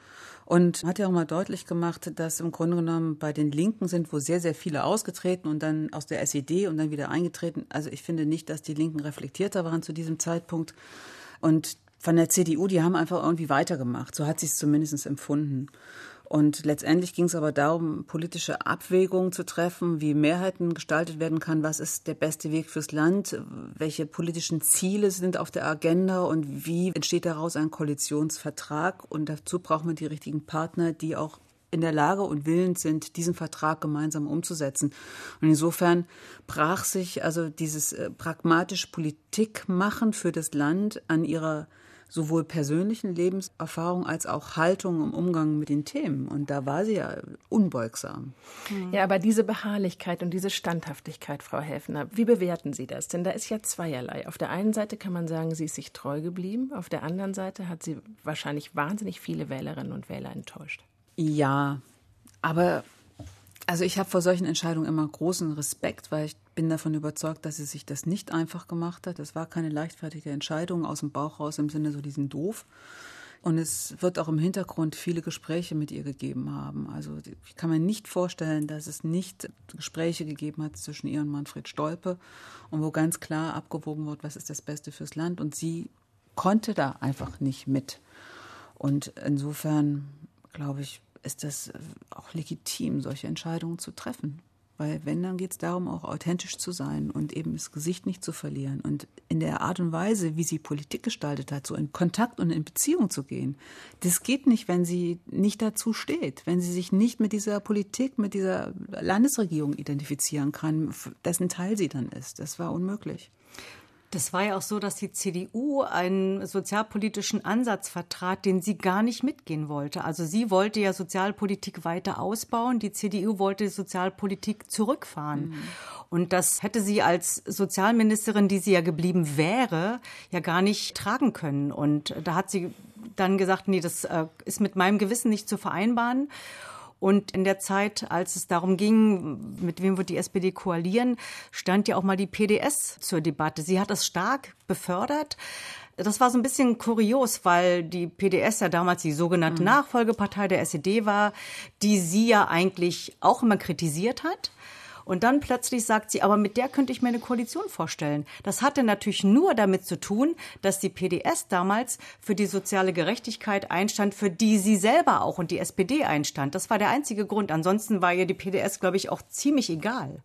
G: Und hat ja auch mal deutlich gemacht, dass im Grunde genommen bei den Linken sind, wo sehr, sehr viele ausgetreten und dann aus der SED und dann wieder eingetreten. Also ich finde nicht, dass die Linken reflektierter waren zu diesem Zeitpunkt. Und von der CDU, die haben einfach irgendwie weitergemacht. So hat sie es zumindest empfunden. Und letztendlich ging es aber darum, politische Abwägungen zu treffen, wie Mehrheiten gestaltet werden kann, was ist der beste Weg fürs Land, welche politischen Ziele sind auf der Agenda und wie entsteht daraus ein Koalitionsvertrag. Und dazu braucht man die richtigen Partner, die auch in der Lage und willens sind, diesen Vertrag gemeinsam umzusetzen. Und insofern brach sich also dieses äh, pragmatische Politik machen für das Land an ihrer sowohl persönlichen Lebenserfahrung als auch Haltung im Umgang mit den Themen. Und da war sie ja unbeugsam.
E: Hm. Ja, aber diese Beharrlichkeit und diese Standhaftigkeit, Frau Helfner, wie bewerten Sie das? Denn da ist ja zweierlei. Auf der einen Seite kann man sagen, sie ist sich treu geblieben. Auf der anderen Seite hat sie wahrscheinlich wahnsinnig viele Wählerinnen und Wähler enttäuscht.
G: Ja, aber also ich habe vor solchen Entscheidungen immer großen Respekt, weil ich bin davon überzeugt, dass sie sich das nicht einfach gemacht hat. Das war keine leichtfertige Entscheidung aus dem Bauch raus im Sinne so diesen doof. Und es wird auch im Hintergrund viele Gespräche mit ihr gegeben haben. Also ich kann mir nicht vorstellen, dass es nicht Gespräche gegeben hat zwischen ihr und Manfred Stolpe und wo ganz klar abgewogen wird, was ist das Beste fürs Land. Und sie konnte da einfach nicht mit. Und insofern, glaube ich, ist das auch legitim, solche Entscheidungen zu treffen. Weil wenn, dann geht es darum, auch authentisch zu sein und eben das Gesicht nicht zu verlieren. Und in der Art und Weise, wie sie Politik gestaltet hat, so in Kontakt und in Beziehung zu gehen, das geht nicht, wenn sie nicht dazu steht, wenn sie sich nicht mit dieser Politik, mit dieser Landesregierung identifizieren kann, dessen Teil sie dann ist. Das war unmöglich.
F: Das war ja auch so, dass die CDU einen sozialpolitischen Ansatz vertrat, den sie gar nicht mitgehen wollte. Also sie wollte ja Sozialpolitik weiter ausbauen, die CDU wollte Sozialpolitik zurückfahren. Mhm. Und das hätte sie als Sozialministerin, die sie ja geblieben wäre, ja gar nicht tragen können. Und da hat sie dann gesagt, nee, das äh, ist mit meinem Gewissen nicht zu vereinbaren. Und in der Zeit, als es darum ging, mit wem wird die SPD koalieren, stand ja auch mal die PDS zur Debatte. Sie hat das stark befördert. Das war so ein bisschen kurios, weil die PDS ja damals die sogenannte mhm. Nachfolgepartei der SED war, die sie ja eigentlich auch immer kritisiert hat. Und dann plötzlich sagt sie, aber mit der könnte ich mir eine Koalition vorstellen. Das hatte natürlich nur damit zu tun, dass die PDS damals für die soziale Gerechtigkeit einstand, für die sie selber auch und die SPD einstand. Das war der einzige Grund. Ansonsten war ihr die PDS, glaube ich, auch ziemlich egal.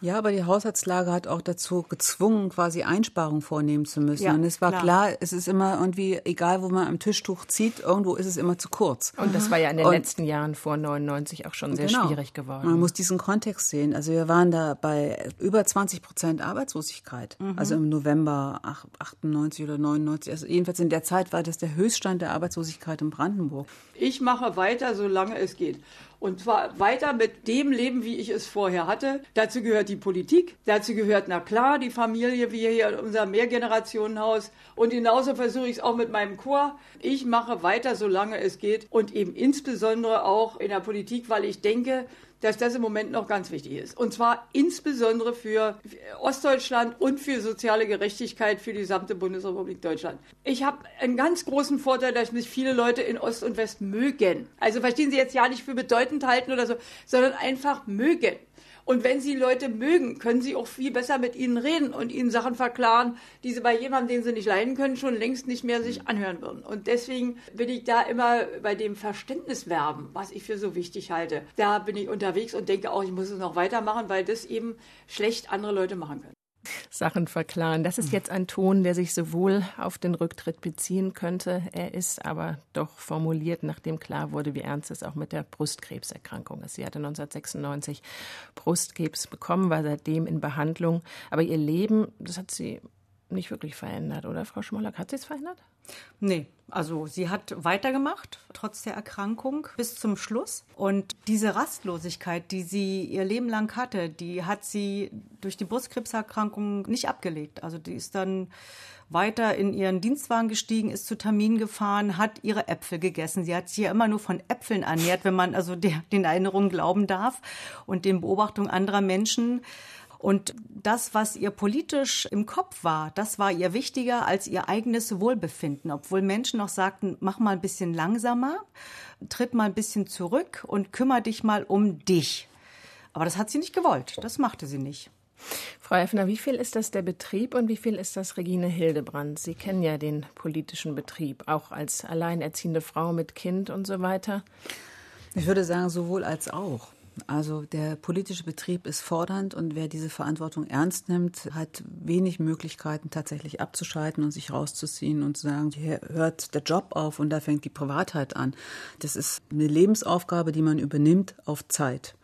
G: Ja, aber die Haushaltslage hat auch dazu gezwungen, quasi Einsparungen vornehmen zu müssen. Ja, und es war klar. klar. es ist immer irgendwie, egal wo man am Tischtuch zieht, irgendwo ist es immer zu kurz.
E: Und das war ja in den und, letzten Jahren vor 99 auch schon sehr genau. schwierig geworden.
G: Man muss diesen Kontext sehen. Also wir waren da bei über 20 Prozent Arbeitslosigkeit. Mhm. Also im November 98 oder 99. Also jedenfalls in der Zeit war das der Höchststand der Arbeitslosigkeit in Brandenburg.
D: Ich mache weiter, solange es geht. Und zwar weiter mit dem Leben, wie ich es vorher hatte. Dazu gehört die Politik, dazu gehört, na klar, die Familie, wie hier in unserem Mehrgenerationenhaus. Und genauso versuche ich es auch mit meinem Chor. Ich mache weiter, solange es geht. Und eben insbesondere auch in der Politik, weil ich denke, dass das im Moment noch ganz wichtig ist. Und zwar insbesondere für Ostdeutschland und für soziale Gerechtigkeit für die gesamte Bundesrepublik Deutschland. Ich habe einen ganz großen Vorteil, dass mich viele Leute in Ost und West mögen. Also verstehen Sie jetzt ja nicht für bedeutend halten oder so, sondern einfach mögen. Und wenn Sie Leute mögen, können Sie auch viel besser mit ihnen reden und ihnen Sachen verklaren, die Sie bei jemandem, den Sie nicht leiden können, schon längst nicht mehr sich anhören würden. Und deswegen bin ich da immer bei dem Verständniswerben, was ich für so wichtig halte. Da bin ich unterwegs und denke auch, ich muss es noch weitermachen, weil das eben schlecht andere Leute machen können.
E: Sachen verklaren. Das ist hm. jetzt ein Ton, der sich sowohl auf den Rücktritt beziehen könnte. Er ist aber doch formuliert, nachdem klar wurde, wie ernst es auch mit der Brustkrebserkrankung ist. Sie hatte 1996 Brustkrebs bekommen, war seitdem in Behandlung. Aber ihr Leben, das hat sie nicht wirklich verändert, oder Frau Schmollack? Hat sie es verändert?
F: Nee, also sie hat weitergemacht, trotz der Erkrankung, bis zum Schluss. Und diese Rastlosigkeit, die sie ihr Leben lang hatte, die hat sie durch die Brustkrebserkrankung nicht abgelegt. Also die ist dann weiter in ihren Dienstwagen gestiegen, ist zu Terminen gefahren, hat ihre Äpfel gegessen. Sie hat sich ja immer nur von Äpfeln ernährt, wenn man also der, den Erinnerungen glauben darf und den Beobachtungen anderer Menschen. Und das, was ihr politisch im Kopf war, das war ihr wichtiger als ihr eigenes Wohlbefinden. Obwohl Menschen noch sagten, mach mal ein bisschen langsamer, tritt mal ein bisschen zurück und kümmere dich mal um dich. Aber das hat sie nicht gewollt. Das machte sie nicht.
E: Frau Effner, wie viel ist das der Betrieb und wie viel ist das Regine Hildebrand? Sie kennen ja den politischen Betrieb, auch als alleinerziehende Frau mit Kind und so weiter.
G: Ich würde sagen, sowohl als auch. Also der politische Betrieb ist fordernd und wer diese Verantwortung ernst nimmt, hat wenig Möglichkeiten tatsächlich abzuschalten und sich rauszuziehen und zu sagen, hier hört der Job auf und da fängt die Privatheit an. Das ist eine Lebensaufgabe, die man übernimmt auf Zeit.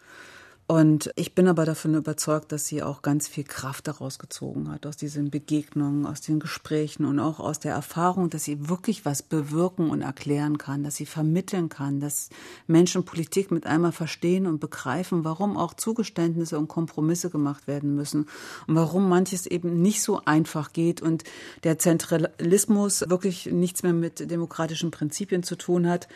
G: Und ich bin aber davon überzeugt, dass sie auch ganz viel Kraft daraus gezogen hat, aus diesen Begegnungen, aus den Gesprächen und auch aus der Erfahrung, dass sie wirklich was bewirken und erklären kann, dass sie vermitteln kann, dass Menschen Politik mit einmal verstehen und begreifen, warum auch Zugeständnisse und Kompromisse gemacht werden müssen und warum manches eben nicht so einfach geht und der Zentralismus wirklich nichts mehr mit demokratischen Prinzipien zu tun hat,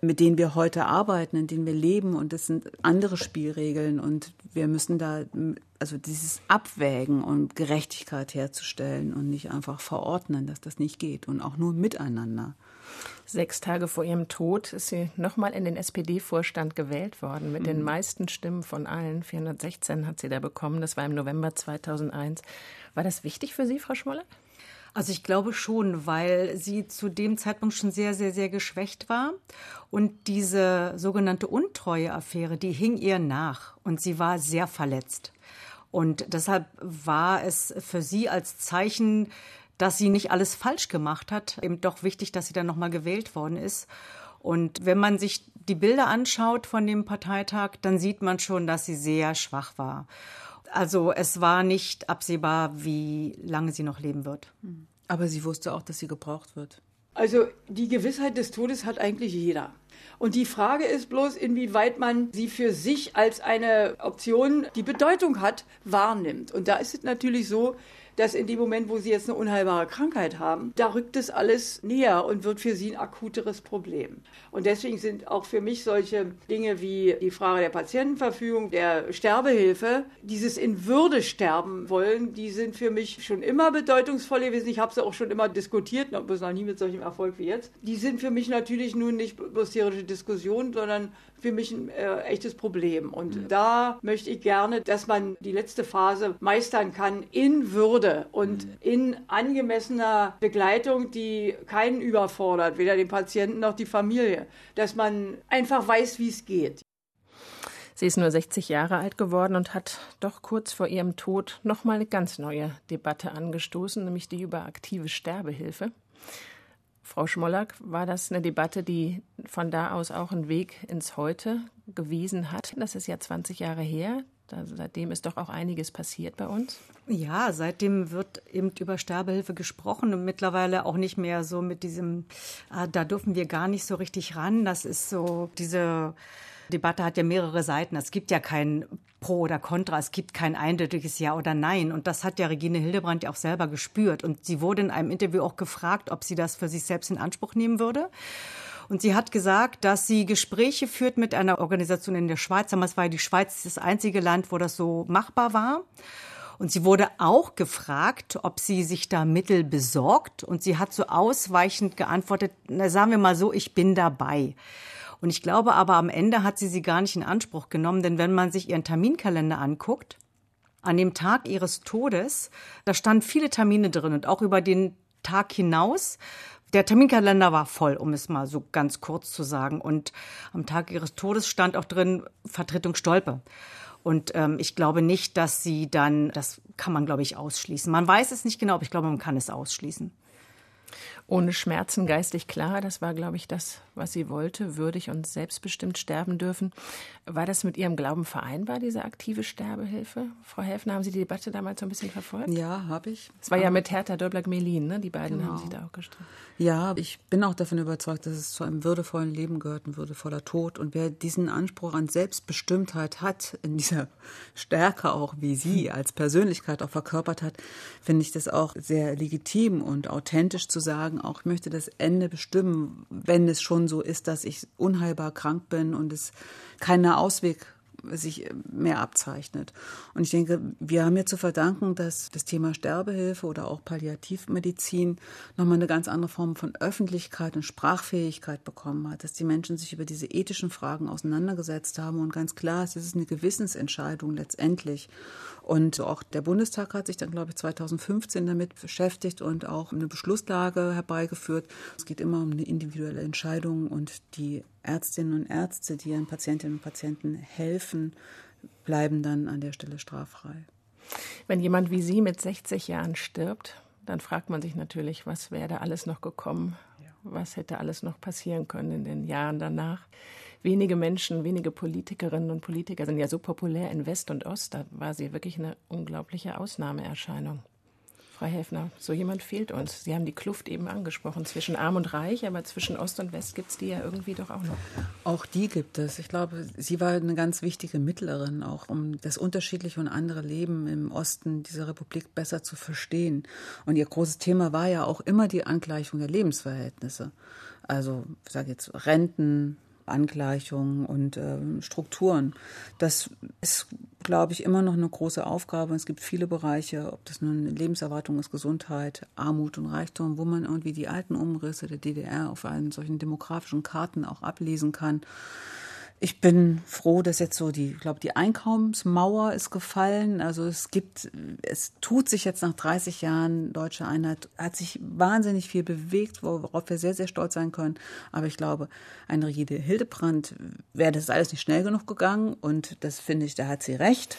G: mit denen wir heute arbeiten, in denen wir leben. Und das sind andere Spielregeln entwickeln und wir müssen da also dieses Abwägen und Gerechtigkeit herzustellen und nicht einfach verordnen, dass das nicht geht und auch nur miteinander.
E: Sechs Tage vor ihrem Tod ist sie nochmal in den SPD-Vorstand gewählt worden, mit mhm. den meisten Stimmen von allen. 416 hat sie da bekommen. Das war im November 2001. War das wichtig für Sie, Frau Schmoller?
F: Also ich glaube schon, weil sie zu dem Zeitpunkt schon sehr, sehr, sehr geschwächt war. Und diese sogenannte Untreue-Affäre, die hing ihr nach und sie war sehr verletzt. Und deshalb war es für sie als Zeichen, dass sie nicht alles falsch gemacht hat, eben doch wichtig, dass sie dann nochmal gewählt worden ist. Und wenn man sich die Bilder anschaut von dem Parteitag, dann sieht man schon, dass sie sehr schwach war. Also es war nicht absehbar, wie lange sie noch leben wird.
G: Aber sie wusste auch, dass sie gebraucht wird.
D: Also die Gewissheit des Todes hat eigentlich jeder. Und die Frage ist bloß, inwieweit man sie für sich als eine Option, die Bedeutung hat, wahrnimmt. Und da ist es natürlich so, dass in dem Moment, wo sie jetzt eine unheilbare Krankheit haben, da rückt es alles näher und wird für sie ein akuteres Problem. Und deswegen sind auch für mich solche Dinge wie die Frage der Patientenverfügung, der Sterbehilfe, dieses in Würde sterben wollen, die sind für mich schon immer bedeutungsvoll gewesen. Ich habe sie auch schon immer diskutiert, bloß noch nie mit solchem Erfolg wie jetzt. Die sind für mich natürlich nun nicht bloß theoretische Diskussionen, sondern für mich ein äh, echtes Problem. Und mhm. da möchte ich gerne, dass man die letzte Phase meistern kann in Würde und mhm. in angemessener Begleitung, die keinen überfordert, weder den Patienten noch die Familie. Dass man einfach weiß, wie es geht.
E: Sie ist nur 60 Jahre alt geworden und hat doch kurz vor ihrem Tod nochmal eine ganz neue Debatte angestoßen, nämlich die über aktive Sterbehilfe. Frau Schmollack, war das eine Debatte, die von da aus auch einen Weg ins Heute gewiesen hat? Das ist ja 20 Jahre her. Da, seitdem ist doch auch einiges passiert bei uns.
F: Ja, seitdem wird eben über Sterbehilfe gesprochen und mittlerweile auch nicht mehr so mit diesem, ah, da dürfen wir gar nicht so richtig ran. Das ist so diese Debatte hat ja mehrere Seiten. Es gibt ja kein Pro oder Contra, es gibt kein eindeutiges Ja oder Nein. Und das hat ja Regine Hildebrand ja auch selber gespürt. Und sie wurde in einem Interview auch gefragt, ob sie das für sich selbst in Anspruch nehmen würde. Und sie hat gesagt, dass sie Gespräche führt mit einer Organisation in der Schweiz. Damals war die Schweiz das einzige Land, wo das so machbar war. Und sie wurde auch gefragt, ob sie sich da Mittel besorgt. Und sie hat so ausweichend geantwortet, na, sagen wir mal so, ich bin dabei. Und ich glaube aber, am Ende hat sie sie gar nicht in Anspruch genommen, denn wenn man sich ihren Terminkalender anguckt, an dem Tag ihres Todes, da standen viele Termine drin und auch über den Tag hinaus. Der Terminkalender war voll, um es mal so ganz kurz zu sagen. Und am Tag ihres Todes stand auch drin Vertretung Stolpe. Und ähm, ich glaube nicht, dass sie dann, das kann man, glaube ich, ausschließen. Man weiß es nicht genau, aber ich glaube, man kann es ausschließen
E: ohne Schmerzen geistig klar. Das war, glaube ich, das, was sie wollte, würdig und selbstbestimmt sterben dürfen. War das mit Ihrem Glauben vereinbar, diese aktive Sterbehilfe? Frau Helfner, haben Sie die Debatte damals so ein bisschen verfolgt?
G: Ja, habe ich.
E: Es war ja mit Hertha Dörbler-Melin, ne? Die beiden genau. haben sich da auch gestritten.
G: Ja, ich bin auch davon überzeugt, dass es zu einem würdevollen Leben gehört, ein würdevoller Tod. Und wer diesen Anspruch an Selbstbestimmtheit hat, in dieser Stärke auch, wie sie als Persönlichkeit auch verkörpert hat, finde ich das auch sehr legitim und authentisch zu sagen, auch, ich möchte das Ende bestimmen, wenn es schon so ist, dass ich unheilbar krank bin und es keinen Ausweg sich mehr abzeichnet. Und ich denke, wir haben ja zu verdanken, dass das Thema Sterbehilfe oder auch Palliativmedizin nochmal eine ganz andere Form von Öffentlichkeit und Sprachfähigkeit bekommen hat, dass die Menschen sich über diese ethischen Fragen auseinandergesetzt haben und ganz klar ist, es ist eine Gewissensentscheidung letztendlich. Und auch der Bundestag hat sich dann, glaube ich, 2015 damit beschäftigt und auch eine Beschlusslage herbeigeführt. Es geht immer um eine individuelle Entscheidung und die Ärztinnen und Ärzte, die ihren Patientinnen und Patienten helfen, bleiben dann an der Stelle straffrei.
E: Wenn jemand wie Sie mit 60 Jahren stirbt, dann fragt man sich natürlich, was wäre da alles noch gekommen? Was hätte alles noch passieren können in den Jahren danach? Wenige Menschen, wenige Politikerinnen und Politiker sind ja so populär in West und Ost. Da war sie wirklich eine unglaubliche Ausnahmeerscheinung. Frau Häfner, so jemand fehlt uns. Sie haben die Kluft eben angesprochen zwischen Arm und Reich, aber zwischen Ost und West gibt es die ja irgendwie doch auch noch.
G: Auch die gibt es. Ich glaube, sie war eine ganz wichtige Mittlerin, auch um das unterschiedliche und andere Leben im Osten dieser Republik besser zu verstehen. Und ihr großes Thema war ja auch immer die Angleichung der Lebensverhältnisse. Also, ich sage jetzt Renten, Angleichungen und äh, Strukturen. Das ist, glaube ich, immer noch eine große Aufgabe. Es gibt viele Bereiche, ob das nun Lebenserwartung ist, Gesundheit, Armut und Reichtum, wo man irgendwie die alten Umrisse der DDR auf einen solchen demografischen Karten auch ablesen kann. Ich bin froh, dass jetzt so die, ich glaube, die Einkommensmauer ist gefallen. Also es gibt, es tut sich jetzt nach 30 Jahren deutsche Einheit, hat sich wahnsinnig viel bewegt, worauf wir sehr, sehr stolz sein können. Aber ich glaube, eine Regide Hildebrand wäre das alles nicht schnell genug gegangen. Und das finde ich, da hat sie recht.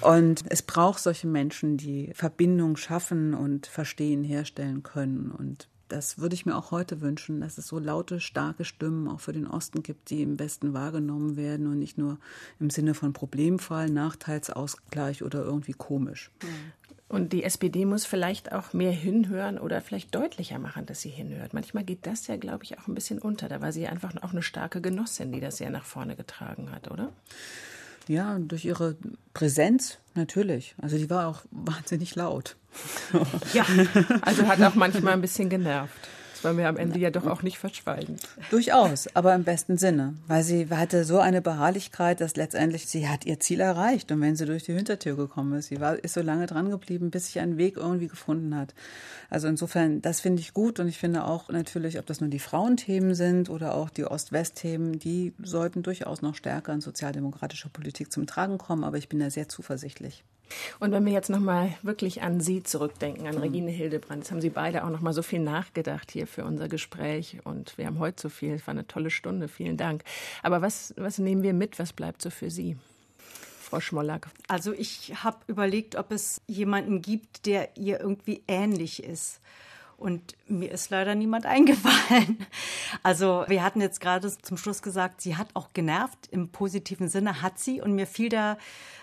G: Und es braucht solche Menschen, die Verbindung schaffen und verstehen, herstellen können. Und das würde ich mir auch heute wünschen, dass es so laute, starke Stimmen auch für den Osten gibt, die im Westen wahrgenommen werden und nicht nur im Sinne von Problemfall, Nachteilsausgleich oder irgendwie komisch.
E: Und die SPD muss vielleicht auch mehr hinhören oder vielleicht deutlicher machen, dass sie hinhört. Manchmal geht das ja, glaube ich, auch ein bisschen unter. Da war sie einfach auch eine starke Genossin, die das sehr nach vorne getragen hat, oder?
G: Ja, durch ihre Präsenz natürlich. Also die war auch [LAUGHS] wahnsinnig laut.
E: ja, also hat auch manchmal ein bisschen genervt. Das wollen wir am Ende ja doch auch nicht verschweigen.
G: Durchaus, aber im besten Sinne. Weil sie hatte so eine Beharrlichkeit, dass letztendlich sie hat ihr Ziel erreicht. Und wenn sie durch die Hintertür gekommen ist, sie war, ist so lange dran geblieben, bis sie einen Weg irgendwie gefunden hat. Also insofern, das finde ich gut. Und ich finde auch natürlich, ob das nur die Frauenthemen sind oder auch die Ost-West-Themen, die sollten durchaus noch stärker in sozialdemokratischer Politik zum Tragen kommen. Aber ich bin da sehr zuversichtlich.
E: Und wenn wir jetzt nochmal wirklich an Sie zurückdenken, an Regine Hildebrand, jetzt haben Sie beide auch nochmal so viel nachgedacht hier für unser Gespräch und wir haben heute so viel, es war eine tolle Stunde, vielen Dank. Aber was, was nehmen wir mit, was bleibt so für Sie? Frau Schmollack.
F: Also ich habe überlegt, ob es jemanden gibt, der ihr irgendwie ähnlich ist. Und mir ist leider niemand [LAUGHS] eingefallen. Also wir hatten jetzt gerade zum Schluss gesagt, sie hat auch genervt. Im positiven Sinne hat sie. Und mir fiel da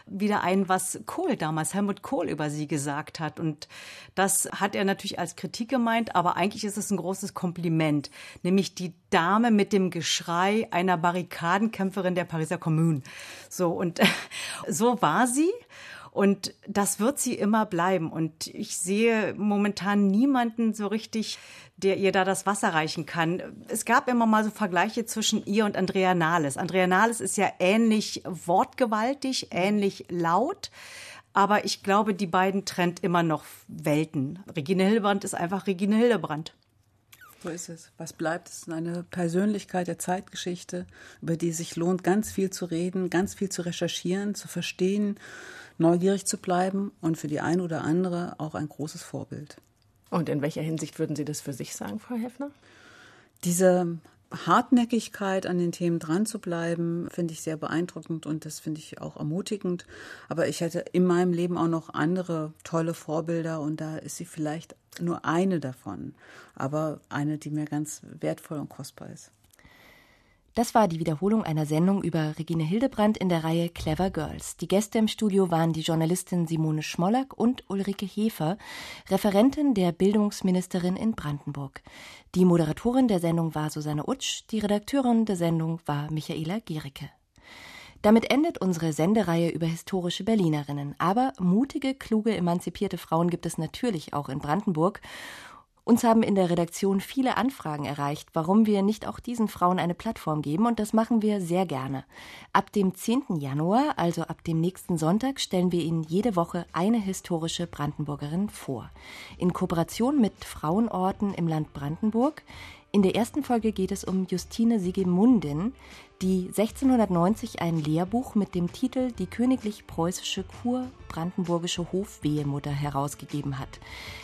F: wieder ein, was Kohl damals, Helmut Kohl über sie gesagt hat. Und das hat er natürlich als Kritik gemeint, aber eigentlich ist es ein großes Kompliment. Nämlich die Dame mit dem Geschrei einer Barrikadenkämpferin der Pariser Kommune. So, und [LAUGHS] so war sie. Und das wird sie immer bleiben. Und ich sehe momentan niemanden so richtig, der ihr da das Wasser reichen kann. Es gab immer mal so Vergleiche zwischen ihr und Andrea Nahles. Andrea Nahles ist ja ähnlich wortgewaltig, ähnlich laut. Aber ich glaube, die beiden trennt immer noch Welten. Regine Hildebrand ist einfach Regine Hildebrand.
G: So ist es. Was bleibt, ist eine Persönlichkeit der Zeitgeschichte, über die sich lohnt, ganz viel zu reden, ganz viel zu recherchieren, zu verstehen neugierig zu bleiben und für die eine oder andere auch ein großes Vorbild.
E: Und in welcher Hinsicht würden Sie das für sich sagen, Frau Heffner?
G: Diese Hartnäckigkeit an den Themen dran zu bleiben, finde ich sehr beeindruckend und das finde ich auch ermutigend. Aber ich hätte in meinem Leben auch noch andere tolle Vorbilder und da ist sie vielleicht nur eine davon, aber eine, die mir ganz wertvoll und kostbar ist.
C: Das war die Wiederholung einer Sendung über Regine Hildebrandt in der Reihe Clever Girls. Die Gäste im Studio waren die Journalistin Simone Schmollack und Ulrike Hefer, Referentin der Bildungsministerin in Brandenburg. Die Moderatorin der Sendung war Susanne Utsch, die Redakteurin der Sendung war Michaela Gericke. Damit endet unsere Sendereihe über historische Berlinerinnen. Aber mutige, kluge, emanzipierte Frauen gibt es natürlich auch in Brandenburg. Uns haben in der Redaktion viele Anfragen erreicht, warum wir nicht auch diesen Frauen eine Plattform geben, und das machen wir sehr gerne. Ab dem 10. Januar, also ab dem nächsten Sonntag, stellen wir Ihnen jede Woche eine historische Brandenburgerin vor. In Kooperation mit Frauenorten im Land Brandenburg. In der ersten Folge geht es um Justine Sigemundin, die 1690 ein Lehrbuch mit dem Titel Die königlich-preußische Kur-Brandenburgische Hofwehemutter herausgegeben hat.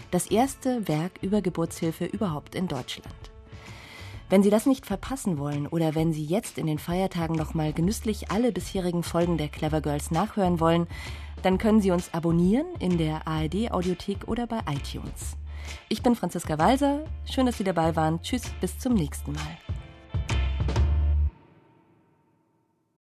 C: Das erste Werk über Geburtshilfe überhaupt in Deutschland. Wenn Sie das nicht verpassen wollen oder wenn Sie jetzt in den Feiertagen nochmal genüsslich alle bisherigen Folgen der Clever Girls nachhören wollen, dann können Sie uns abonnieren in der ARD Audiothek oder bei iTunes. Ich bin Franziska Walser. Schön, dass Sie dabei waren. Tschüss, bis zum nächsten Mal.